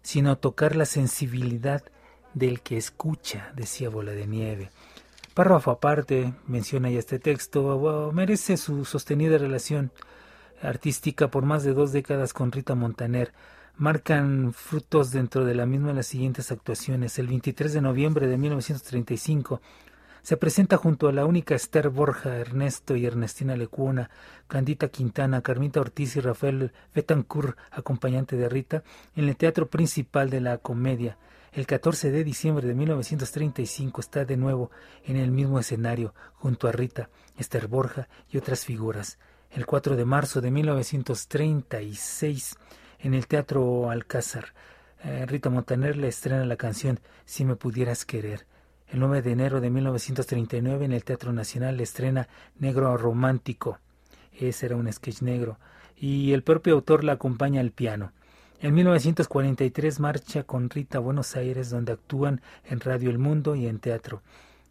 sino tocar la sensibilidad del que escucha, decía Bola de Nieve. Párrafo aparte, menciona ya este texto, merece su sostenida relación artística por más de dos décadas con Rita Montaner. Marcan frutos dentro de la misma las siguientes actuaciones. El 23 de noviembre de 1935 se presenta junto a la única Esther Borja, Ernesto y Ernestina Lecuna, Candita Quintana, Carmita Ortiz y Rafael Betancourt, acompañante de Rita, en el Teatro Principal de la Comedia. El 14 de diciembre de 1935 está de nuevo en el mismo escenario junto a Rita, Esther Borja y otras figuras. El 4 de marzo de 1936 en el Teatro Alcázar, eh, Rita Montaner le estrena la canción Si me pudieras querer. El 9 de enero de 1939 en el Teatro Nacional le estrena Negro Romántico. Ese era un sketch negro. Y el propio autor la acompaña al piano. En 1943 marcha con Rita a Buenos Aires, donde actúan en Radio El Mundo y en teatro.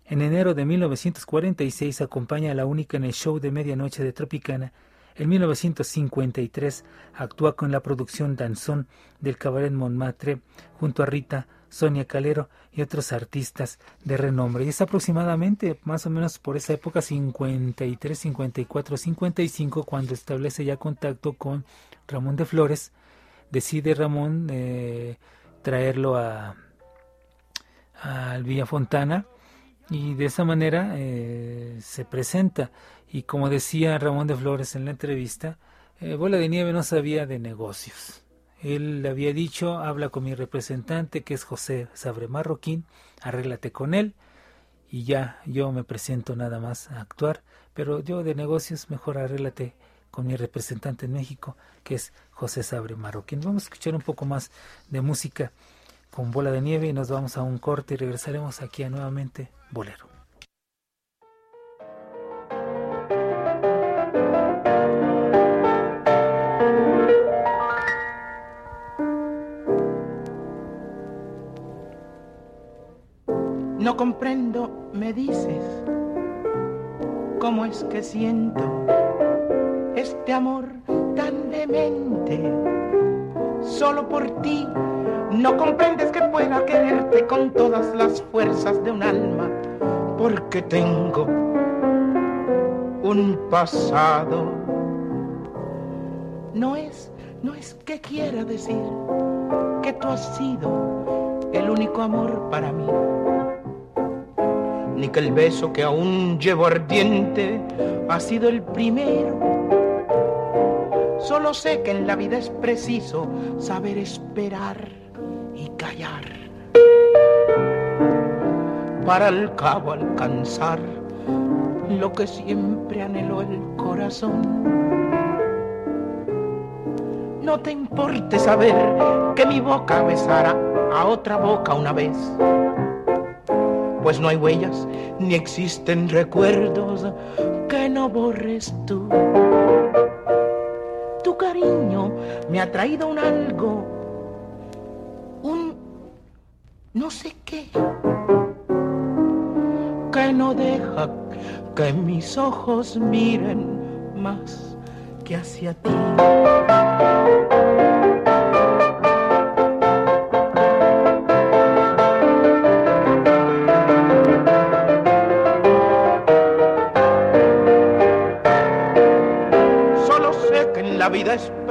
En enero de 1946 acompaña a la única en el show de medianoche de Tropicana. En 1953 actúa con la producción Danzón del Cabaret Montmartre junto a Rita, Sonia Calero y otros artistas de renombre. Y es aproximadamente más o menos por esa época 53, 54, 55 cuando establece ya contacto con Ramón de Flores, decide Ramón eh, traerlo a al Villa Fontana y de esa manera eh, se presenta. Y como decía Ramón de Flores en la entrevista eh, Bola de Nieve no sabía de negocios. Él le había dicho habla con mi representante que es José Sabre Marroquín arréglate con él y ya yo me presento nada más a actuar pero yo de negocios mejor arréglate con mi representante en México, que es José Sabre Marroquín. Vamos a escuchar un poco más de música con bola de nieve y nos vamos a un corte y regresaremos aquí a nuevamente Bolero. No comprendo, me dices, cómo es que siento este amor tan demente. Solo por ti no comprendes que pueda quererte con todas las fuerzas de un alma, porque tengo un pasado. No es, no es que quiera decir que tú has sido el único amor para mí, ni que el beso que aún llevo ardiente ha sido el primero Solo sé que en la vida es preciso saber esperar y callar. Para al cabo alcanzar lo que siempre anheló el corazón. No te importe saber que mi boca besara a otra boca una vez, pues no hay huellas ni existen recuerdos que no borres tú cariño me ha traído un algo, un no sé qué, que no deja que mis ojos miren más que hacia ti.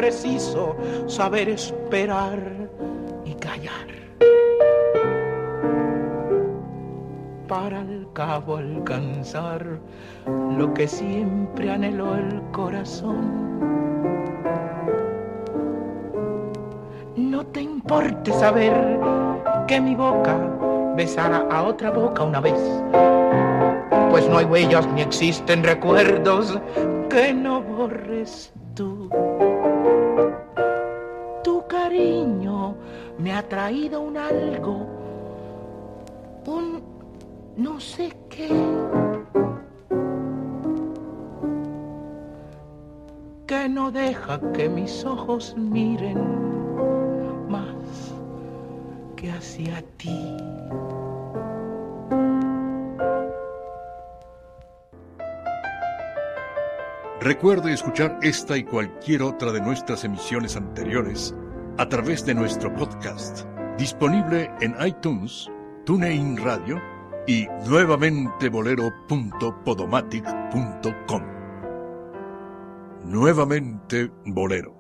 Preciso saber esperar y callar. Para al cabo alcanzar lo que siempre anheló el corazón. No te importe saber que mi boca besara a otra boca una vez, pues no hay huellas ni existen recuerdos que no borres tú. Me ha traído un algo, un no sé qué. Que no deja que mis ojos miren más que hacia ti. Recuerde escuchar esta y cualquier otra de nuestras emisiones anteriores a través de nuestro podcast, disponible en iTunes, TuneIn Radio y nuevamente bolero.podomatic.com. Nuevamente Bolero,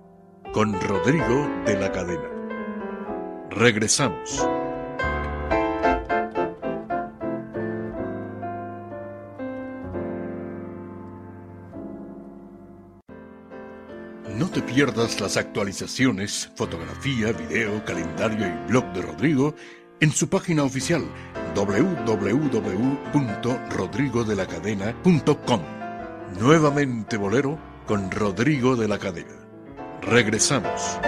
con Rodrigo de la Cadena. Regresamos. Te pierdas las actualizaciones, fotografía, video, calendario y blog de Rodrigo en su página oficial www.rodrigodelacadena.com. Nuevamente Bolero con Rodrigo de la Cadena. Regresamos.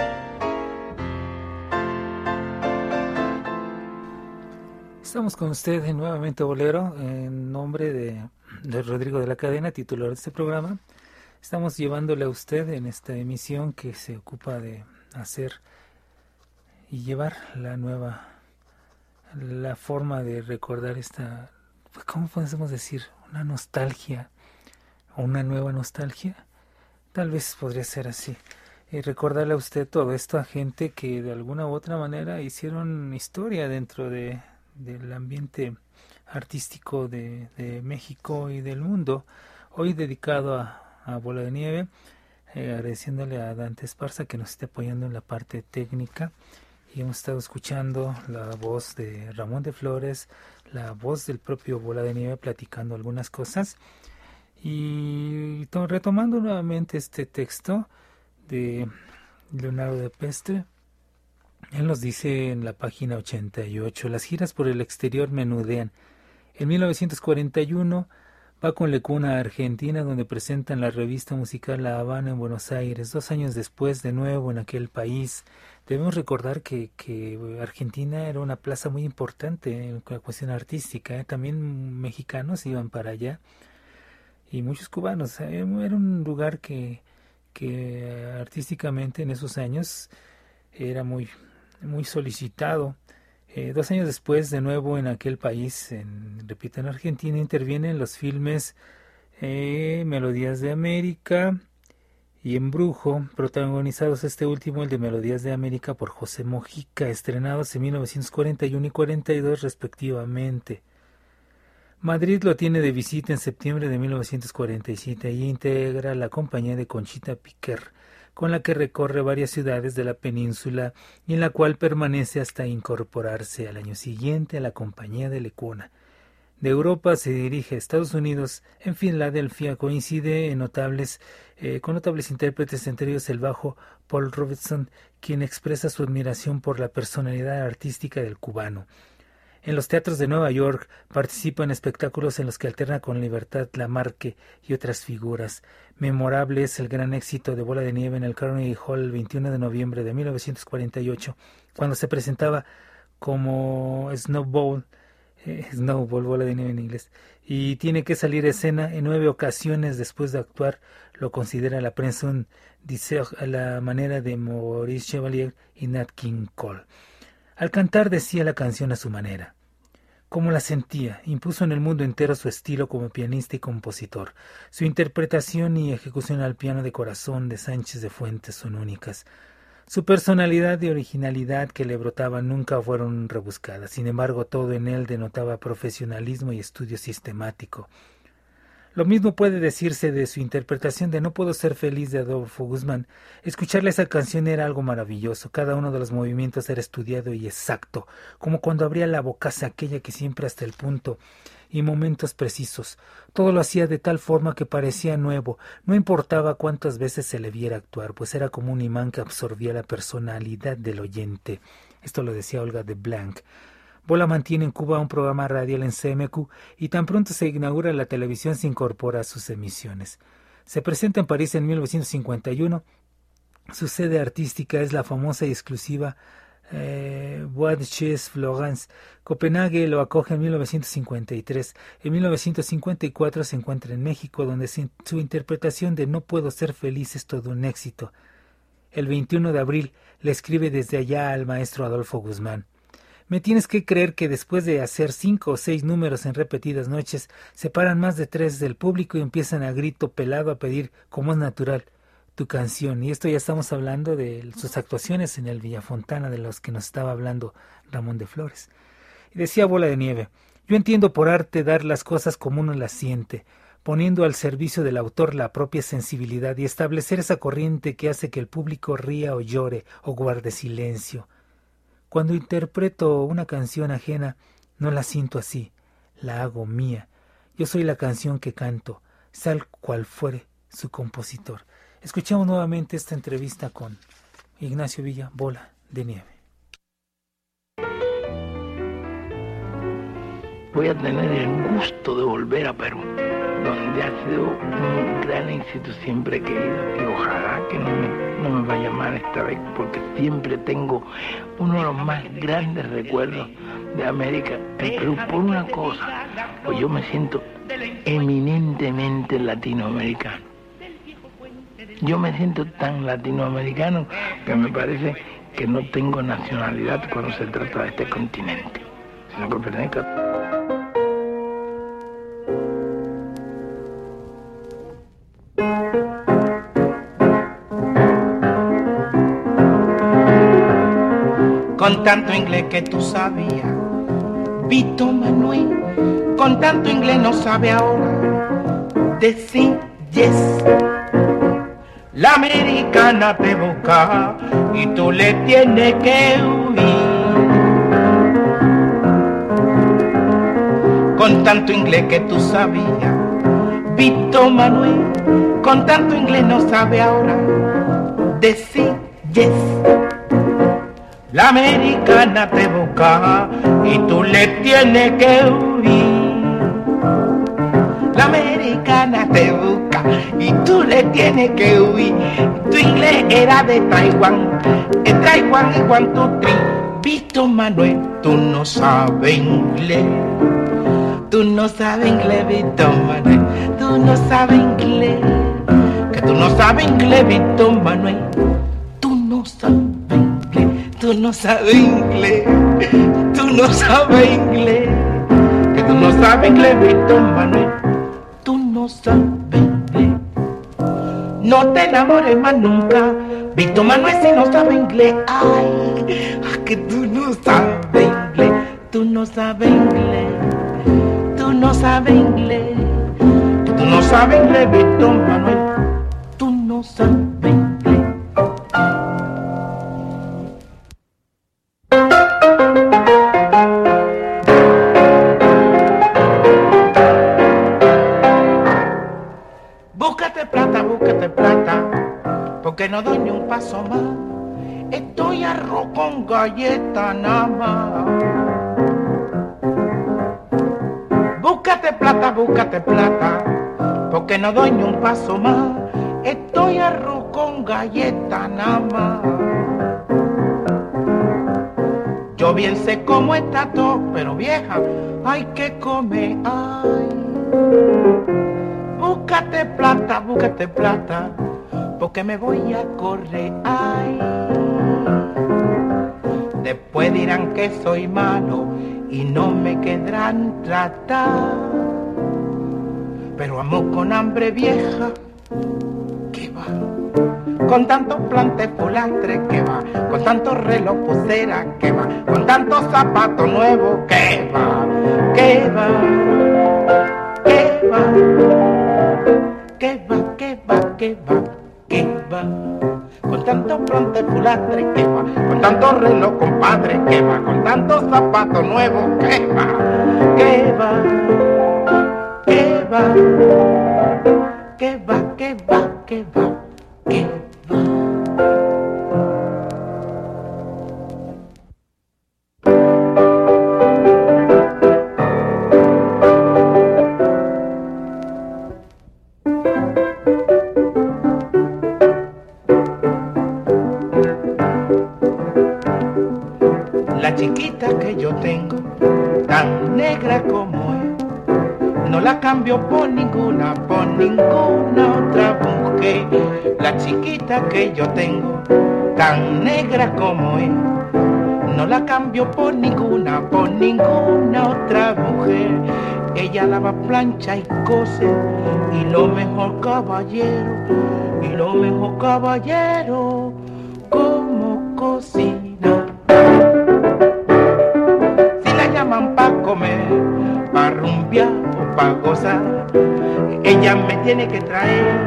Estamos con usted en Nuevamente Bolero en nombre de, de Rodrigo de la Cadena, titular de este programa. Estamos llevándole a usted en esta emisión que se ocupa de hacer y llevar la nueva la forma de recordar esta, ¿cómo podemos decir? Una nostalgia o una nueva nostalgia. Tal vez podría ser así. Y recordarle a usted todo esto a gente que de alguna u otra manera hicieron historia dentro de, del ambiente artístico de México y del mundo. Hoy dedicado a, a Bola de Nieve, eh, agradeciéndole a Dante Esparza que nos esté apoyando en la parte técnica y hemos estado escuchando la voz de Ramón de Flores, la voz del propio Bola de Nieve platicando algunas cosas y retomando nuevamente este texto de Leonardo de Pestre. Él nos dice en la página 88, las giras por el exterior menudean. En 1941 va con Lecuna a Argentina donde presentan la revista musical La Habana en Buenos Aires. Dos años después, de nuevo en aquel país, debemos recordar que, que Argentina era una plaza muy importante en la cuestión artística. ¿eh? También mexicanos iban para allá y muchos cubanos. Era un lugar que, que artísticamente en esos años era muy, muy solicitado. Eh, dos años después, de nuevo en aquel país, en, repito, en Argentina, intervienen los filmes eh, Melodías de América y Embrujo, protagonizados este último, el de Melodías de América, por José Mojica, estrenados en 1941 y 42 respectivamente. Madrid lo tiene de visita en septiembre de 1947 y integra la compañía de Conchita Piquer, con la que recorre varias ciudades de la península y en la cual permanece hasta incorporarse al año siguiente a la compañía de Lecuna. De Europa se dirige a Estados Unidos, en Filadelfia coincide en notables, eh, con notables intérpretes, entre ellos el bajo Paul Robertson, quien expresa su admiración por la personalidad artística del cubano. En los teatros de Nueva York participa en espectáculos en los que alterna con Libertad Lamarque y otras figuras. Memorable es el gran éxito de Bola de Nieve en el Carnegie Hall el 21 de noviembre de 1948, cuando se presentaba como Snowball, eh, Snowball, Bola de Nieve en inglés, y tiene que salir a escena en nueve ocasiones después de actuar. Lo considera la prensa un a la manera de Maurice Chevalier y Nat King Cole. Al cantar decía la canción a su manera. Como la sentía, impuso en el mundo entero su estilo como pianista y compositor. Su interpretación y ejecución al piano de corazón de Sánchez de Fuentes son únicas. Su personalidad y originalidad que le brotaban nunca fueron rebuscadas. Sin embargo, todo en él denotaba profesionalismo y estudio sistemático. Lo mismo puede decirse de su interpretación de No puedo ser feliz de Adolfo Guzmán. Escucharle esa canción era algo maravilloso. Cada uno de los movimientos era estudiado y exacto, como cuando abría la bocaza aquella que siempre hasta el punto y momentos precisos. Todo lo hacía de tal forma que parecía nuevo, no importaba cuántas veces se le viera actuar, pues era como un imán que absorbía la personalidad del oyente. Esto lo decía Olga de Blanc. Bola mantiene en Cuba un programa radial en CMQ y tan pronto se inaugura la televisión se incorpora a sus emisiones. Se presenta en París en 1951. Su sede artística es la famosa y exclusiva eh, Bois de Chess Florence. Copenhague lo acoge en 1953. En 1954 se encuentra en México, donde su interpretación de No puedo ser feliz es todo un éxito. El 21 de abril le escribe desde allá al maestro Adolfo Guzmán. Me tienes que creer que después de hacer cinco o seis números en repetidas noches, se paran más de tres del público y empiezan a grito pelado a pedir, como es natural, tu canción. Y esto ya estamos hablando de sus actuaciones en el Villafontana, de los que nos estaba hablando Ramón de Flores. Y decía Bola de Nieve, yo entiendo por arte dar las cosas como uno las siente, poniendo al servicio del autor la propia sensibilidad y establecer esa corriente que hace que el público ría o llore o guarde silencio cuando interpreto una canción ajena, no la siento así, la hago mía. Yo soy la canción que canto, sal cual fuere su compositor. Escuchamos nuevamente esta entrevista con Ignacio Villa, Bola de Nieve. Voy a tener el gusto de volver a Perú donde ha sido un gran éxito siempre querido y ojalá que no me, no me vaya mal esta vez porque siempre tengo uno de los más grandes recuerdos de América en Perú por una cosa, pues yo me siento eminentemente latinoamericano. Yo me siento tan latinoamericano que me parece que no tengo nacionalidad cuando se trata de este continente, sino que pertenezco con tanto inglés que tú sabías. Vito Manuel, con tanto inglés no sabe ahora decir yes. La americana te busca y tú le tienes que huir. Con tanto inglés que tú sabías, Vito Manuel, con tanto inglés no sabe ahora decir yes. La americana te busca y tú le tienes que huir. La americana te busca y tú le tienes que huir. Tu inglés era de Taiwán, en Taiwán es one, two, Visto Manuel, tú no sabes inglés. Tú no sabes inglés, Vito Manuel. Tú no sabes inglés. Que tú no sabes inglés, Vito Manuel. Tú no sabes sabes inglés, tú no sabes inglés, que tú no sabes inglés, Víctor Manuel, tú no sabes inglés. No te enamores más nunca, Víctor Manuel si no sabe inglés, ay, que tú no sabes inglés, tú no sabes inglés, tú no sabes inglés, tú no sabes inglés, Víctor Manuel, tú no sabes Estoy arroz con galleta nada más. Búscate plata, búscate plata, porque no doy ni un paso más. Estoy arroz con galleta nada más. Yo bien sé cómo está todo, pero vieja, hay que comer, ay. Búscate plata, búscate plata porque me voy a correr. Ay. Después dirán que soy malo y no me quedarán tratar. Pero amo con hambre vieja, que va, con tantos plantes fulastres que va, con tantos reloj pulsera que va, con tantos zapatos nuevos que va, que va, que va, que va, que va, que va, que va. Con tantos plantes fulastres que va, con tantos reloj compadre que va, con tantos zapatos nuevos que va, que va, que va, que va, que va, que va, que va. Cambio por ninguna, por ninguna otra mujer. La chiquita que yo tengo, tan negra como es, no la cambio por ninguna, por ninguna otra mujer. Ella lava plancha y cose, y lo mejor caballero, y lo mejor caballero, tiene que traer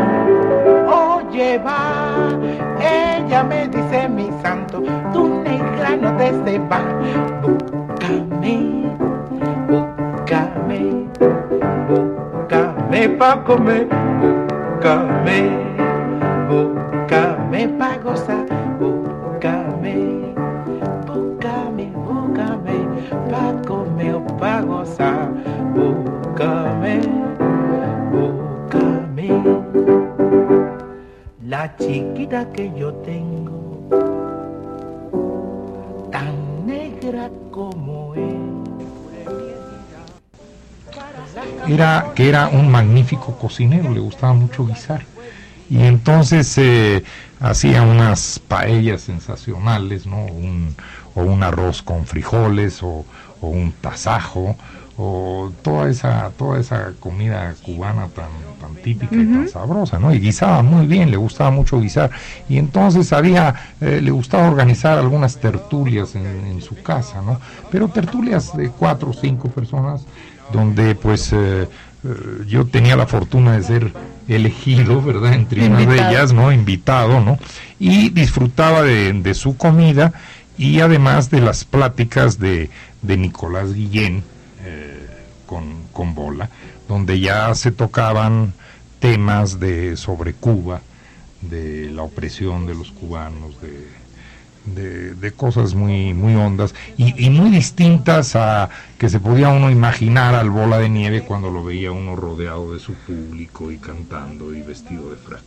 o llevar. Ella me dice, mi santo, tu negra no te se va. Búscame, búscame, búscame pa' comer, búscame que yo tengo, tan negra como es. era que era un magnífico cocinero, le gustaba mucho guisar. Y entonces eh, hacía unas paellas sensacionales, ¿no? Un, o un arroz con frijoles, o, o un tasajo, o toda esa, toda esa comida cubana tan, tan típica y tan sabrosa, ¿no? Y guisaba muy bien, le gustaba mucho guisar. Y entonces había, eh, le gustaba organizar algunas tertulias en, en su casa, ¿no? Pero tertulias de cuatro o cinco personas, donde pues eh, eh, yo tenía la fortuna de ser elegido, ¿verdad? Entre una de ellas, ¿no? Invitado, ¿no? Y disfrutaba de, de su comida y además de las pláticas de, de Nicolás Guillén eh, con, con Bola, donde ya se tocaban temas de sobre Cuba, de la opresión de los cubanos, de, de, cosas muy, muy hondas y, muy distintas a que se podía uno imaginar al bola de nieve cuando lo veía uno rodeado de su público y cantando y vestido de frac.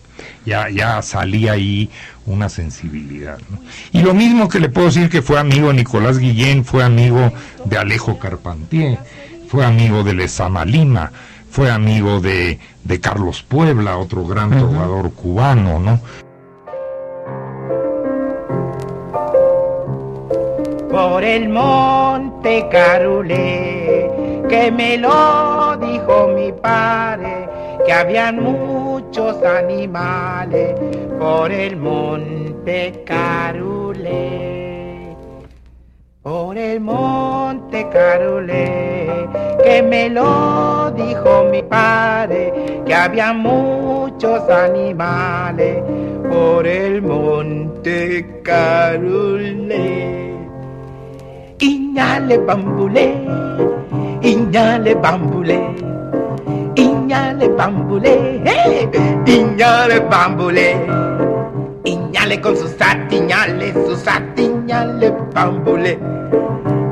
Ya, ya salía ahí una sensibilidad. Y lo mismo que le puedo decir que fue amigo Nicolás Guillén, fue amigo de Alejo Carpentier, fue amigo de Lezama Lima, fue amigo de, de Carlos Puebla, otro gran trovador cubano, ¿no? por el monte Carulé, que me lo dijo mi padre, que habían muchos animales por el monte Carulé. Por el monte Carulé, que me lo dijo mi padre, que había muchos animales por el monte Carulé. Iñale bambulé, iñale bambulé, iñale bambulé, ¡eh! iñale bambulé. Iñale con sus atiñales, sus atiñales bambulé.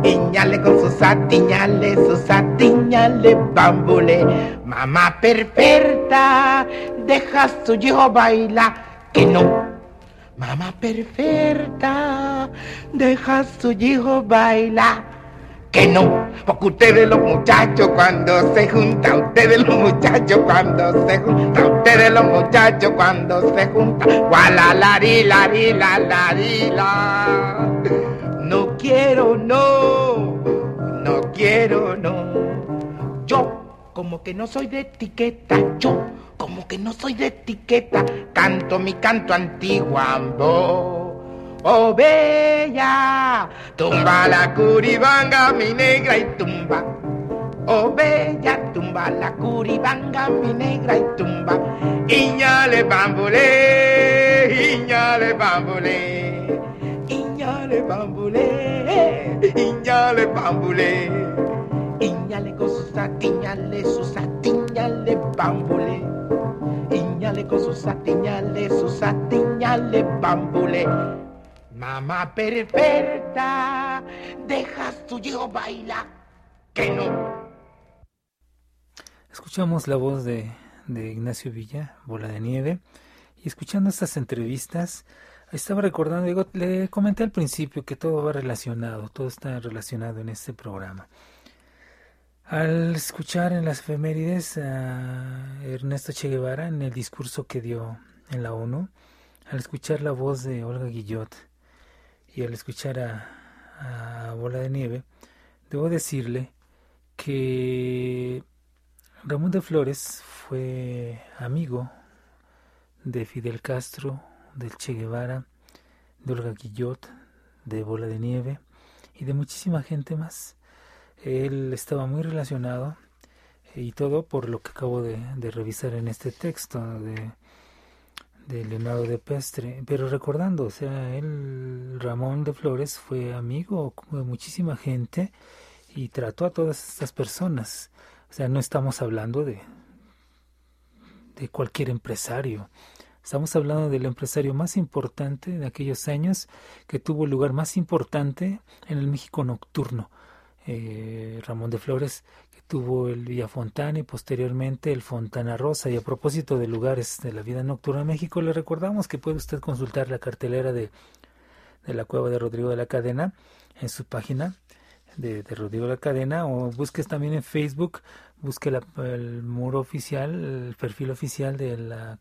Iñale con sus atiñales, sus atiñales bambulé. Mamá perfecta, deja a su hijo bailar, que no. Mamá perfecta, deja a su hijo bailar. Que no, porque ustedes los muchachos cuando se juntan, ustedes los muchachos cuando se juntan, ustedes los muchachos cuando se juntan, guala la la la la la. No quiero, no, no quiero, no. Yo, como que no soy de etiqueta, yo, como que no soy de etiqueta, canto mi canto antiguo. Oh bella, tumba la curibanga mi negra y tumba. Oh bella, tumba la curibanga mi negra y tumba. Iñale bambule, iñale bambule. Iñale bambule, iñale bambule. Iñale con sus atiñale, sus atiñale bambule. Iñale con sus atiñale, sus atiñale bambule. Mamá perfecta, dejas tu hijo bailar, que no. Escuchamos la voz de, de Ignacio Villa, Bola de Nieve, y escuchando estas entrevistas, estaba recordando, digo, le comenté al principio que todo va relacionado, todo está relacionado en este programa. Al escuchar en las efemérides a Ernesto Che Guevara en el discurso que dio en la ONU, al escuchar la voz de Olga Guillot y al escuchar a, a Bola de Nieve, debo decirle que Ramón de Flores fue amigo de Fidel Castro, del Che Guevara, de Olga Guillot, de Bola de Nieve y de muchísima gente más. Él estaba muy relacionado y todo por lo que acabo de, de revisar en este texto de, de, Leonardo de Pestre. Pero recordando, o sea, él, Ramón de Flores, fue amigo de muchísima gente y trató a todas estas personas. O sea, no estamos hablando de, de cualquier empresario. Estamos hablando del empresario más importante de aquellos años que tuvo el lugar más importante en el México nocturno. Eh, Ramón de Flores, que tuvo el Villa Fontana y posteriormente el Fontana Rosa. Y a propósito de lugares de la vida nocturna en México, le recordamos que puede usted consultar la cartelera de, de la cueva de Rodrigo de la Cadena en su página de, de Rodrigo de la Cadena o busques también en Facebook, busque la, el muro oficial, el perfil oficial de la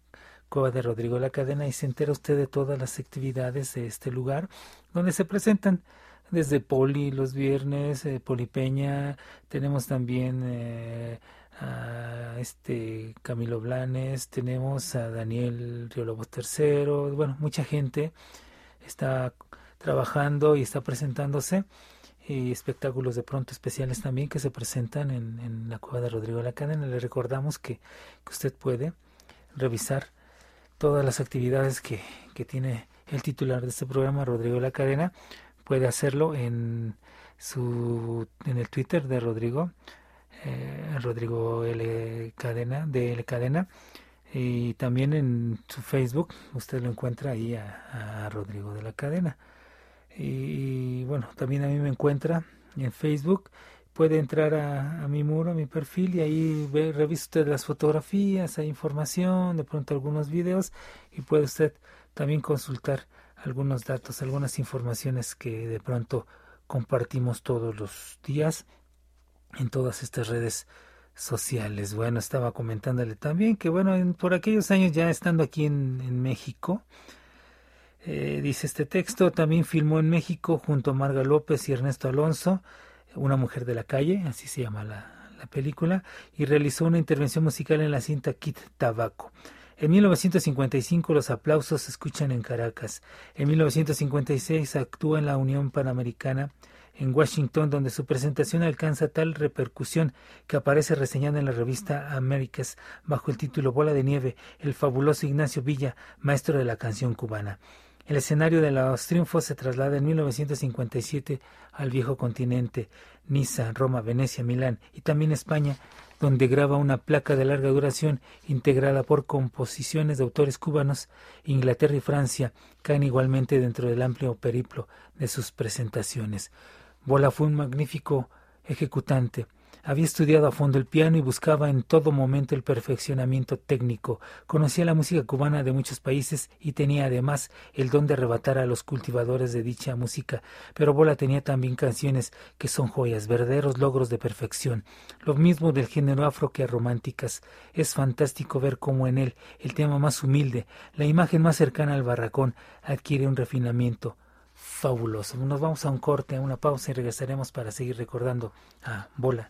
Cueva de Rodrigo la Cadena y se entera usted de todas las actividades de este lugar donde se presentan desde Poli los viernes, eh, Polipeña, tenemos también eh, a este Camilo Blanes, tenemos a Daniel Riolobos III, bueno, mucha gente está trabajando y está presentándose y espectáculos de pronto especiales también que se presentan en, en la cueva de Rodrigo de la Cadena. Le recordamos que, que usted puede revisar todas las actividades que, que tiene el titular de este programa, Rodrigo la Cadena, puede hacerlo en su en el Twitter de Rodrigo eh, Rodrigo L Cadena de L Cadena y también en su Facebook usted lo encuentra ahí a, a Rodrigo de la Cadena. Y, bueno también a mí me encuentra en Facebook puede entrar a, mi muro, a mi perfil y ahí ve, revisa usted las fotografías, hay información, de pronto algunos videos y puede usted también consultar algunos datos, algunas informaciones que de pronto compartimos todos los días en todas estas redes sociales. Bueno, estaba comentándole también que, bueno, en, por aquellos años ya estando aquí en, en México, eh, dice este texto, también filmó en México junto a Marga López y Ernesto Alonso, Una mujer de la calle, así se llama la, la película, y realizó una intervención musical en la cinta Kit Tabaco. En 1955 los aplausos se escuchan en Caracas. En 1956 actúa en la Unión Panamericana en Washington, donde su presentación alcanza tal repercusión que aparece reseñada en la revista Américas bajo el título Bola de Nieve, el fabuloso Ignacio Villa, maestro de la canción cubana. El escenario de los triunfos se traslada en 1957 al viejo continente, Niza, Roma, Venecia, Milán y también España, donde graba una placa de larga duración integrada por composiciones de autores cubanos. Inglaterra y Francia caen igualmente dentro del amplio periplo de sus presentaciones. Bola fue un magnífico ejecutante. Había estudiado a fondo el piano y buscaba en todo momento el perfeccionamiento técnico. Conocía la música cubana de muchos países y tenía además el don de arrebatar a los cultivadores de dicha música. Pero Bola tenía también canciones que son joyas, verdaderos logros de perfección. Lo mismo del género afro que románticas. Es fantástico ver cómo en él el tema más humilde, la imagen más cercana al barracón, adquiere un refinamiento fabuloso. Nos vamos a un corte, a una pausa y regresaremos para seguir recordando a Bola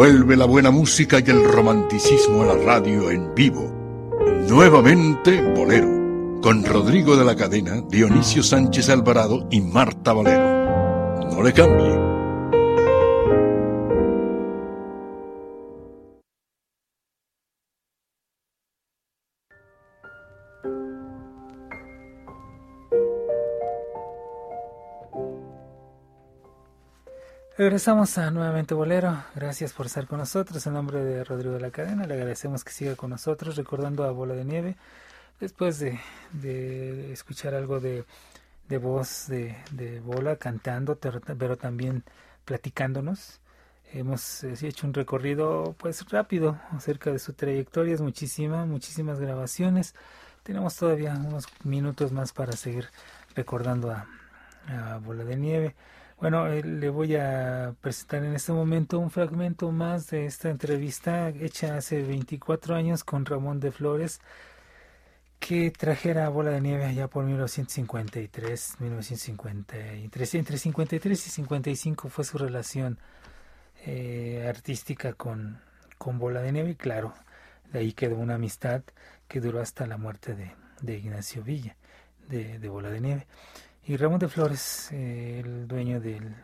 Vuelve la buena música y el romanticismo a la radio en vivo. Nuevamente Bolero, con Rodrigo de la Cadena, Dionisio Sánchez Alvarado y Marta Valero. No le cambie. Regresamos a nuevamente Bolero. Gracias por estar con nosotros. En nombre de Rodrigo de la Cadena, le agradecemos que siga con nosotros, recordando a Bola de Nieve. Después de, escuchar algo de, voz de, Bola cantando, pero también platicándonos, hemos eh, hecho un recorrido pues rápido acerca de su trayectoria. Es muchísima, muchísimas grabaciones. Tenemos todavía unos minutos más para seguir recordando a, a Bola de Nieve. Bueno, eh, le voy a presentar en este momento un fragmento más de esta entrevista hecha hace 24 años con Ramón de Flores, que trajera Bola de Nieve allá por 1953, 1953, entre 53 y 55 fue su relación eh, artística con, con Bola de Nieve y claro, de ahí quedó una amistad que duró hasta la muerte de, de Ignacio Villa, de, de Bola de Nieve. Y Ramón de Flores, eh, el dueño del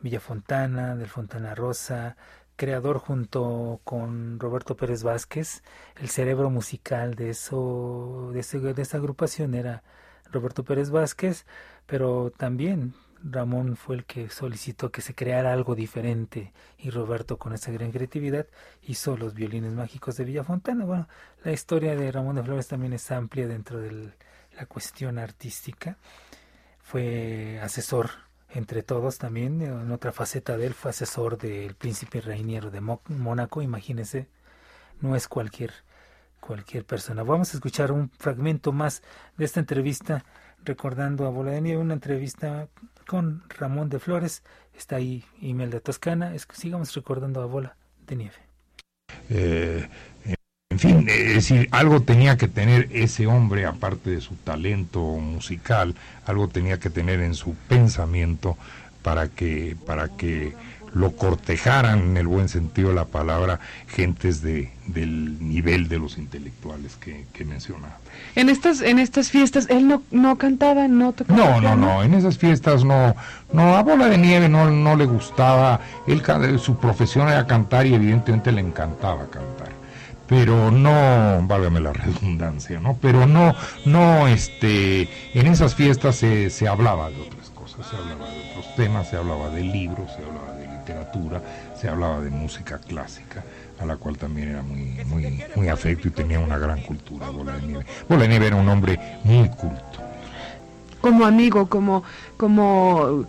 Villa Fontana, del Fontana Rosa, creador junto con Roberto Pérez Vázquez, el cerebro musical de eso, de, de esa agrupación era Roberto Pérez Vázquez, pero también Ramón fue el que solicitó que se creara algo diferente y Roberto con esa gran creatividad hizo los violines mágicos de Villa Fontana. Bueno, la historia de Ramón de Flores también es amplia dentro del la cuestión artística. Fue asesor entre todos también, en otra faceta de él fue asesor del príncipe Reiniero de Mónaco, imagínense, no es cualquier cualquier persona. Vamos a escuchar un fragmento más de esta entrevista recordando a Bola de Nieve, una entrevista con Ramón de Flores, está ahí de Toscana, sigamos recordando a Bola de Nieve. Eh, en fin, es decir, algo tenía que tener ese hombre, aparte de su talento musical, algo tenía que tener en su pensamiento para que, para que lo cortejaran en el buen sentido de la palabra gentes de, del nivel de los intelectuales que, que mencionaba. En estas, en estas fiestas, él no, no cantaba, no tocaba. No, no, no, en esas fiestas no, no, a Bola de Nieve no, no le gustaba, él, su profesión era cantar y evidentemente le encantaba cantar pero no, válgame la redundancia, ¿no? Pero no, no, este, en esas fiestas se, se hablaba de otras cosas, se hablaba de otros temas, se hablaba de libros, se hablaba de literatura, se hablaba de música clásica, a la cual también era muy, muy, muy afecto y tenía una gran cultura, Bola de Nieve. Bola de Nieve era un hombre muy culto. Como amigo, como, como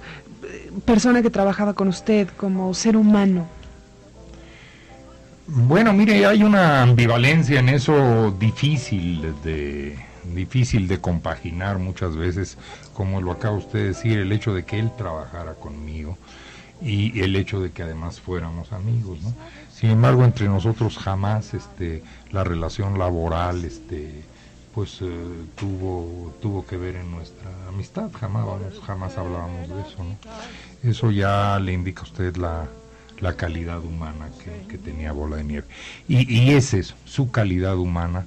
persona que trabajaba con usted, como ser humano. Bueno, mire, hay una ambivalencia en eso difícil de difícil de compaginar muchas veces, como lo acaba usted de decir, el hecho de que él trabajara conmigo y el hecho de que además fuéramos amigos, ¿no? Sin embargo, entre nosotros jamás este la relación laboral este pues eh, tuvo tuvo que ver en nuestra amistad, jamás jamás hablábamos de eso, ¿no? Eso ya le indica a usted la la calidad humana que, tenía Bola de Nieve. Y, es su calidad humana,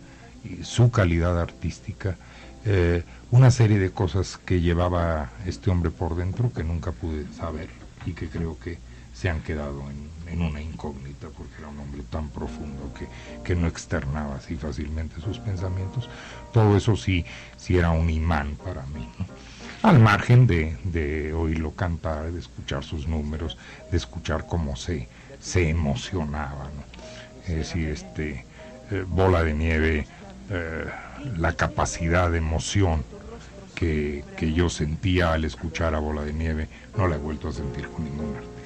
su calidad artística, eh, una serie de cosas que llevaba este hombre por dentro que nunca pude saber y que creo que se han quedado en, una incógnita porque era un hombre tan profundo que, que, no externaba así fácilmente sus pensamientos. Todo eso sí, sí era un imán para mí. Al margen de, oírlo cantar, de escuchar sus números, de escuchar cómo se, se emocionaba. Es decir, este, eh, Bola de Nieve eh, la capacidad de emoción que, que yo sentía al escuchar a Bola de Nieve, no la he vuelto a sentir con ningún artista.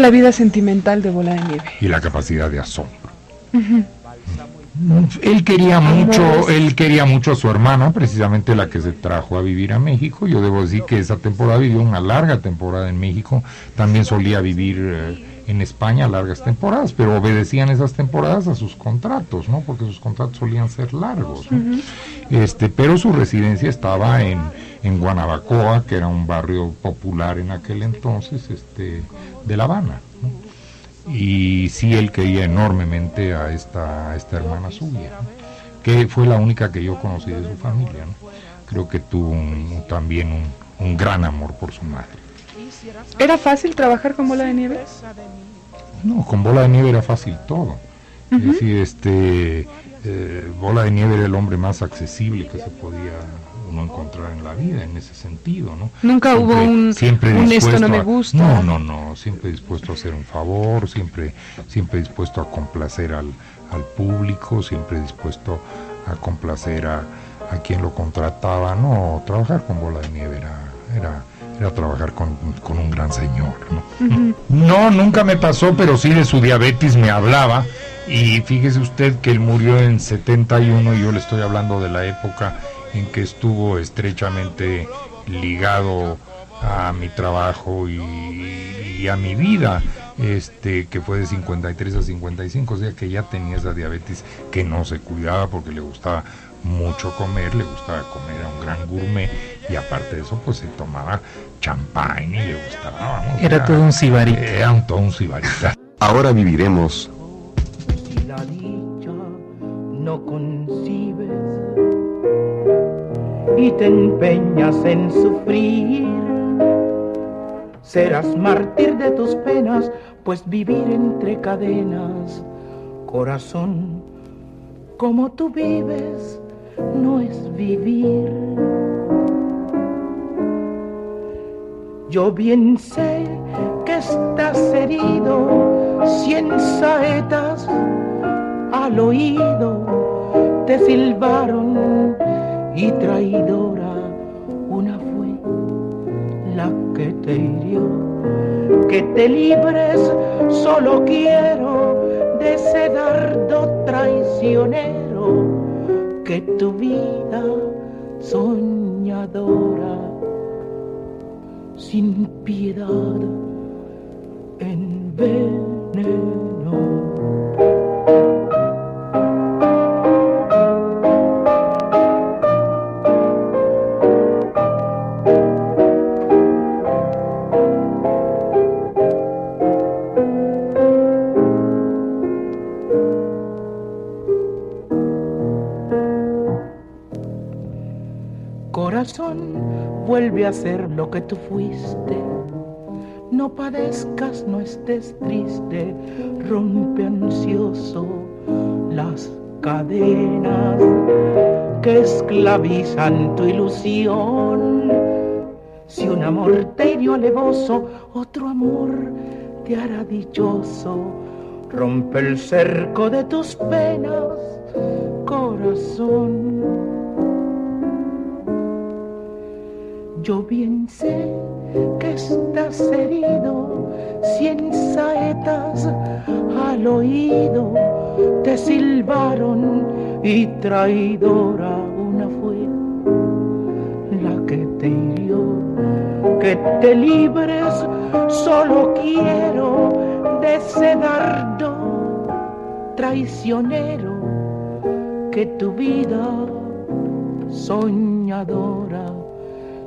¿Qué hay de la vida sentimental de Bola de Nieve? Y la capacidad de asombro. Él quería mucho, él quería mucho a su hermana, precisamente la que se trajo a vivir a México. Yo debo decir que esa temporada vivió una larga temporada en México. También solía vivir eh, en España largas temporadas, pero obedecían esas temporadas a sus contratos, ¿no? Porque sus contratos solían ser largos. ¿no? Este, pero su residencia estaba en, en Guanabacoa, que era un barrio popular en aquel entonces, este, de La Habana. ¿no? Y sí, él quería enormemente a esta, a esta hermana suya, ¿no? que fue la única que yo conocí de su familia. ¿no? Creo que tuvo un- también un, un gran amor por su madre. ¿Era fácil trabajar con Bola de Nieve? No, con Bola de Nieve era fácil todo. Es decir, este, eh, Bola de Nieve era el hombre más accesible que se podía uno encontrar en la vida, en ese sentido, ¿no? Nunca hubo un- siempre un esto no me a- gusta. No, no, no, siempre dispuesto a hacer un favor, siempre, siempre dispuesto a complacer al, al público, siempre dispuesto a complacer a, a quien lo contrataba. No, trabajar con Bola de Nieve era, era, era trabajar con, con un gran señor, ¿no? No, nunca me pasó, pero sí de su diabetes me hablaba. Y fíjese usted que él murió en 71 y yo le estoy hablando de la época en que estuvo estrechamente ligado a mi trabajo y, y a mi vida, este que fue de 53 a 55, o sea que ya tenía esa diabetes que no se cuidaba porque le gustaba mucho comer, le gustaba comer a un gran gourmet y aparte de eso pues se tomaba champán y le gustaba, vamos, Era todo un sibarita. Era un, todo un sibarita. Ahora viviremos Si la dicha no concibes y te empeñas en sufrir, serás mártir de tus penas, pues vivir entre cadenas, corazón, como tú vives, no es vivir. Yo bien sé que estás herido, cien saetas al oído te silbaron y traidora una fue la que te hirió. Que te libres, solo quiero de ese dardo traicionero que tu vida soñadora sin piedad envenenó. Corazón, vuelve a ser lo que tú fuiste. No padezcas, no estés triste, rompe ansioso las cadenas que esclavizan tu ilusión. Si un amor te hirió alevoso, otro amor te hará dichoso. Rompe el cerco de tus penas, corazón. Yo bien sé que estás herido, cien saetas al oído te silbaron y traidora una fue la que te hirió. Que te libres, solo quiero de ese dardo traicionero que tu vida soñadora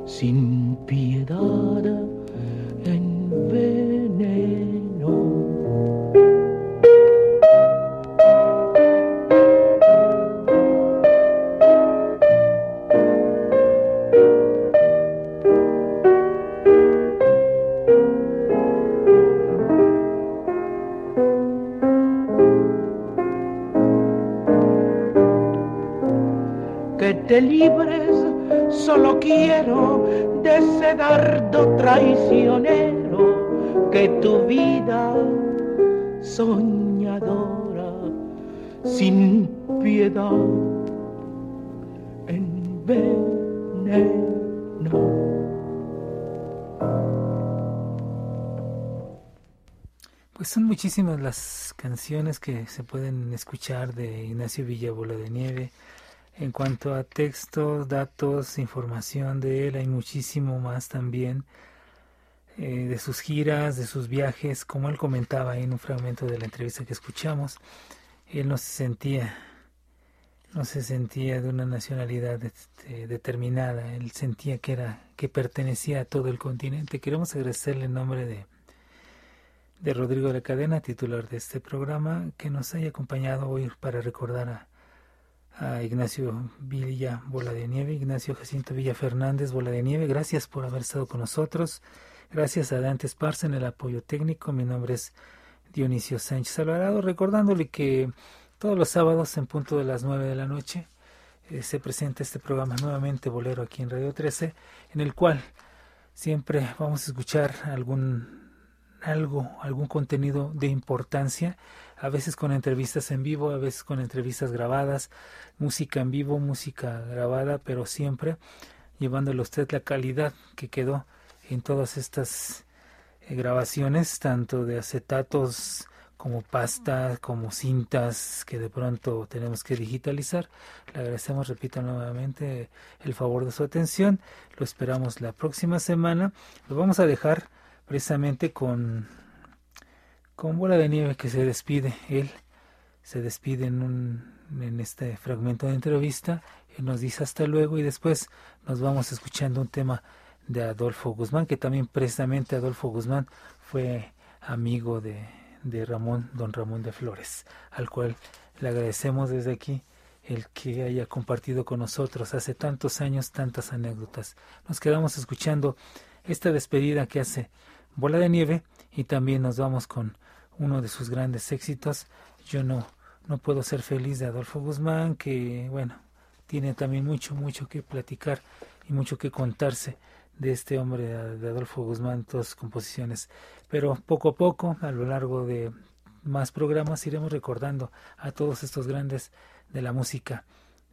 sin piedad envenenó. que te libres, solo quiero de ese dardo traicionero que tu vida soñadora sin piedad envenenó. Pues son muchísimas las canciones que se pueden escuchar de Ignacio Villabola de Nieve. En cuanto a textos, datos, información de él, hay muchísimo más también eh, de sus giras, de sus viajes, como él comentaba en un fragmento de la entrevista que escuchamos. Él no se sentía, no se sentía de una nacionalidad este, determinada. Él sentía que era, que pertenecía a todo el continente. Queremos agradecerle en nombre de de Rodrigo de la Cadena, titular de este programa, que nos haya acompañado hoy para recordar a a Ignacio Villa Bola de Nieve, Ignacio Jacinto Villa Fernández Bola de Nieve, gracias por haber estado con nosotros, gracias a Dante Esparza en el apoyo técnico, mi nombre es Dionisio Sánchez Alvarado, recordándole que todos los sábados en punto de las 9 de la noche eh, se presenta este programa nuevamente Bolero aquí en Radio 13, en el cual siempre vamos a escuchar algún algo, algún contenido de importancia, a veces con entrevistas en vivo, a veces con entrevistas grabadas, música en vivo, música grabada, pero siempre llevándole a usted la calidad que quedó en todas estas eh, grabaciones, tanto de acetatos como pastas, como cintas que de pronto tenemos que digitalizar. Le agradecemos, repito nuevamente, el favor de su atención. Lo esperamos la próxima semana. Lo vamos a dejar precisamente con, con Bola de Nieve que se despide. Él se despide en, un, en este fragmento de entrevista. Él nos dice hasta luego y después nos vamos escuchando un tema de Adolfo Guzmán, que también precisamente Adolfo Guzmán fue amigo de, de Ramón, don Ramón de Flores, al cual le agradecemos desde aquí el que haya compartido con nosotros hace tantos años tantas anécdotas. Nos quedamos escuchando esta despedida que hace Bola de Nieve y también nos vamos con uno de sus grandes éxitos, Yo no, no puedo ser feliz de Adolfo Guzmán, que bueno, tiene también mucho, mucho que platicar y mucho que contarse de este hombre, de Adolfo Guzmán, todas sus composiciones. Pero poco a poco, a lo largo de más programas, iremos recordando a todos estos grandes de la música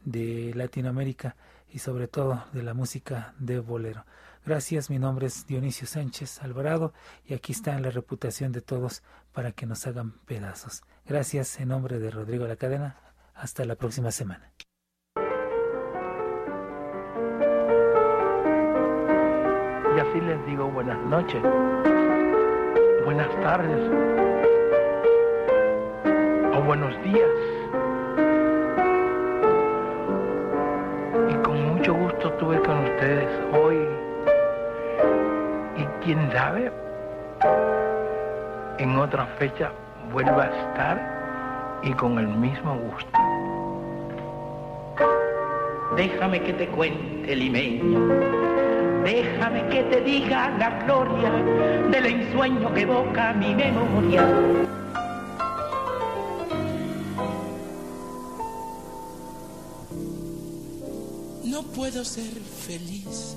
de Latinoamérica y sobre todo de la música de bolero. Gracias, mi nombre es Dionisio Sánchez Alvarado y aquí está la reputación de todos para que nos hagan pedazos. Gracias en nombre de Rodrigo La Cadena. Hasta la próxima semana. Y así les digo buenas noches, buenas tardes o buenos días. Y con mucho gusto estuve con ustedes hoy. Quién sabe, en otra fecha vuelva a estar y con el mismo gusto. déjame que te cuente limeño, déjame que te diga la gloria del ensueño que evoca mi memoria. No puedo ser feliz.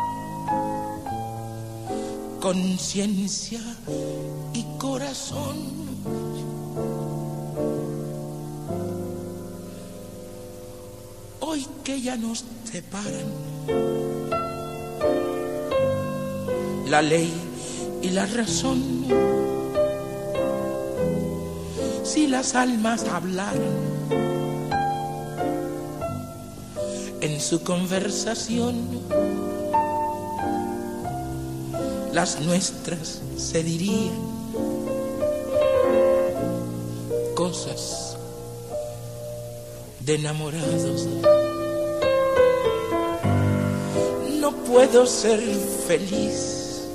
conciencia y corazón. Hoy que ya nos separan la ley y la razón, si las almas hablaran en su conversación. Las nuestras se dirían cosas de enamorados. No puedo ser feliz.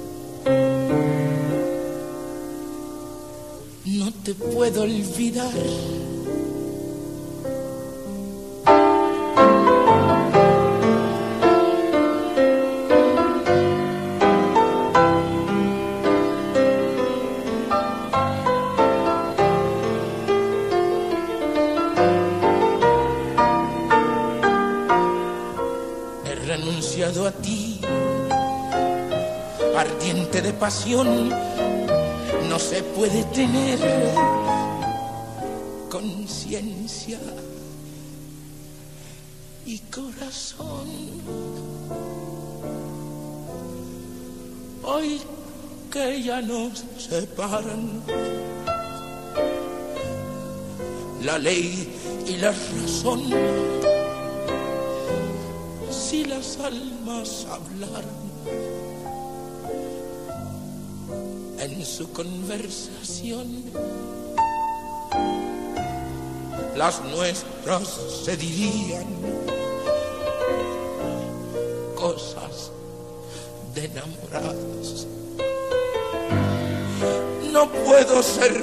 No te puedo olvidar. No se puede tener conciencia y corazón. Hoy que ya nos separan la ley y la razón si las almas hablaran en su conversación, las nuestras se dirían cosas de enamorados. No puedo ser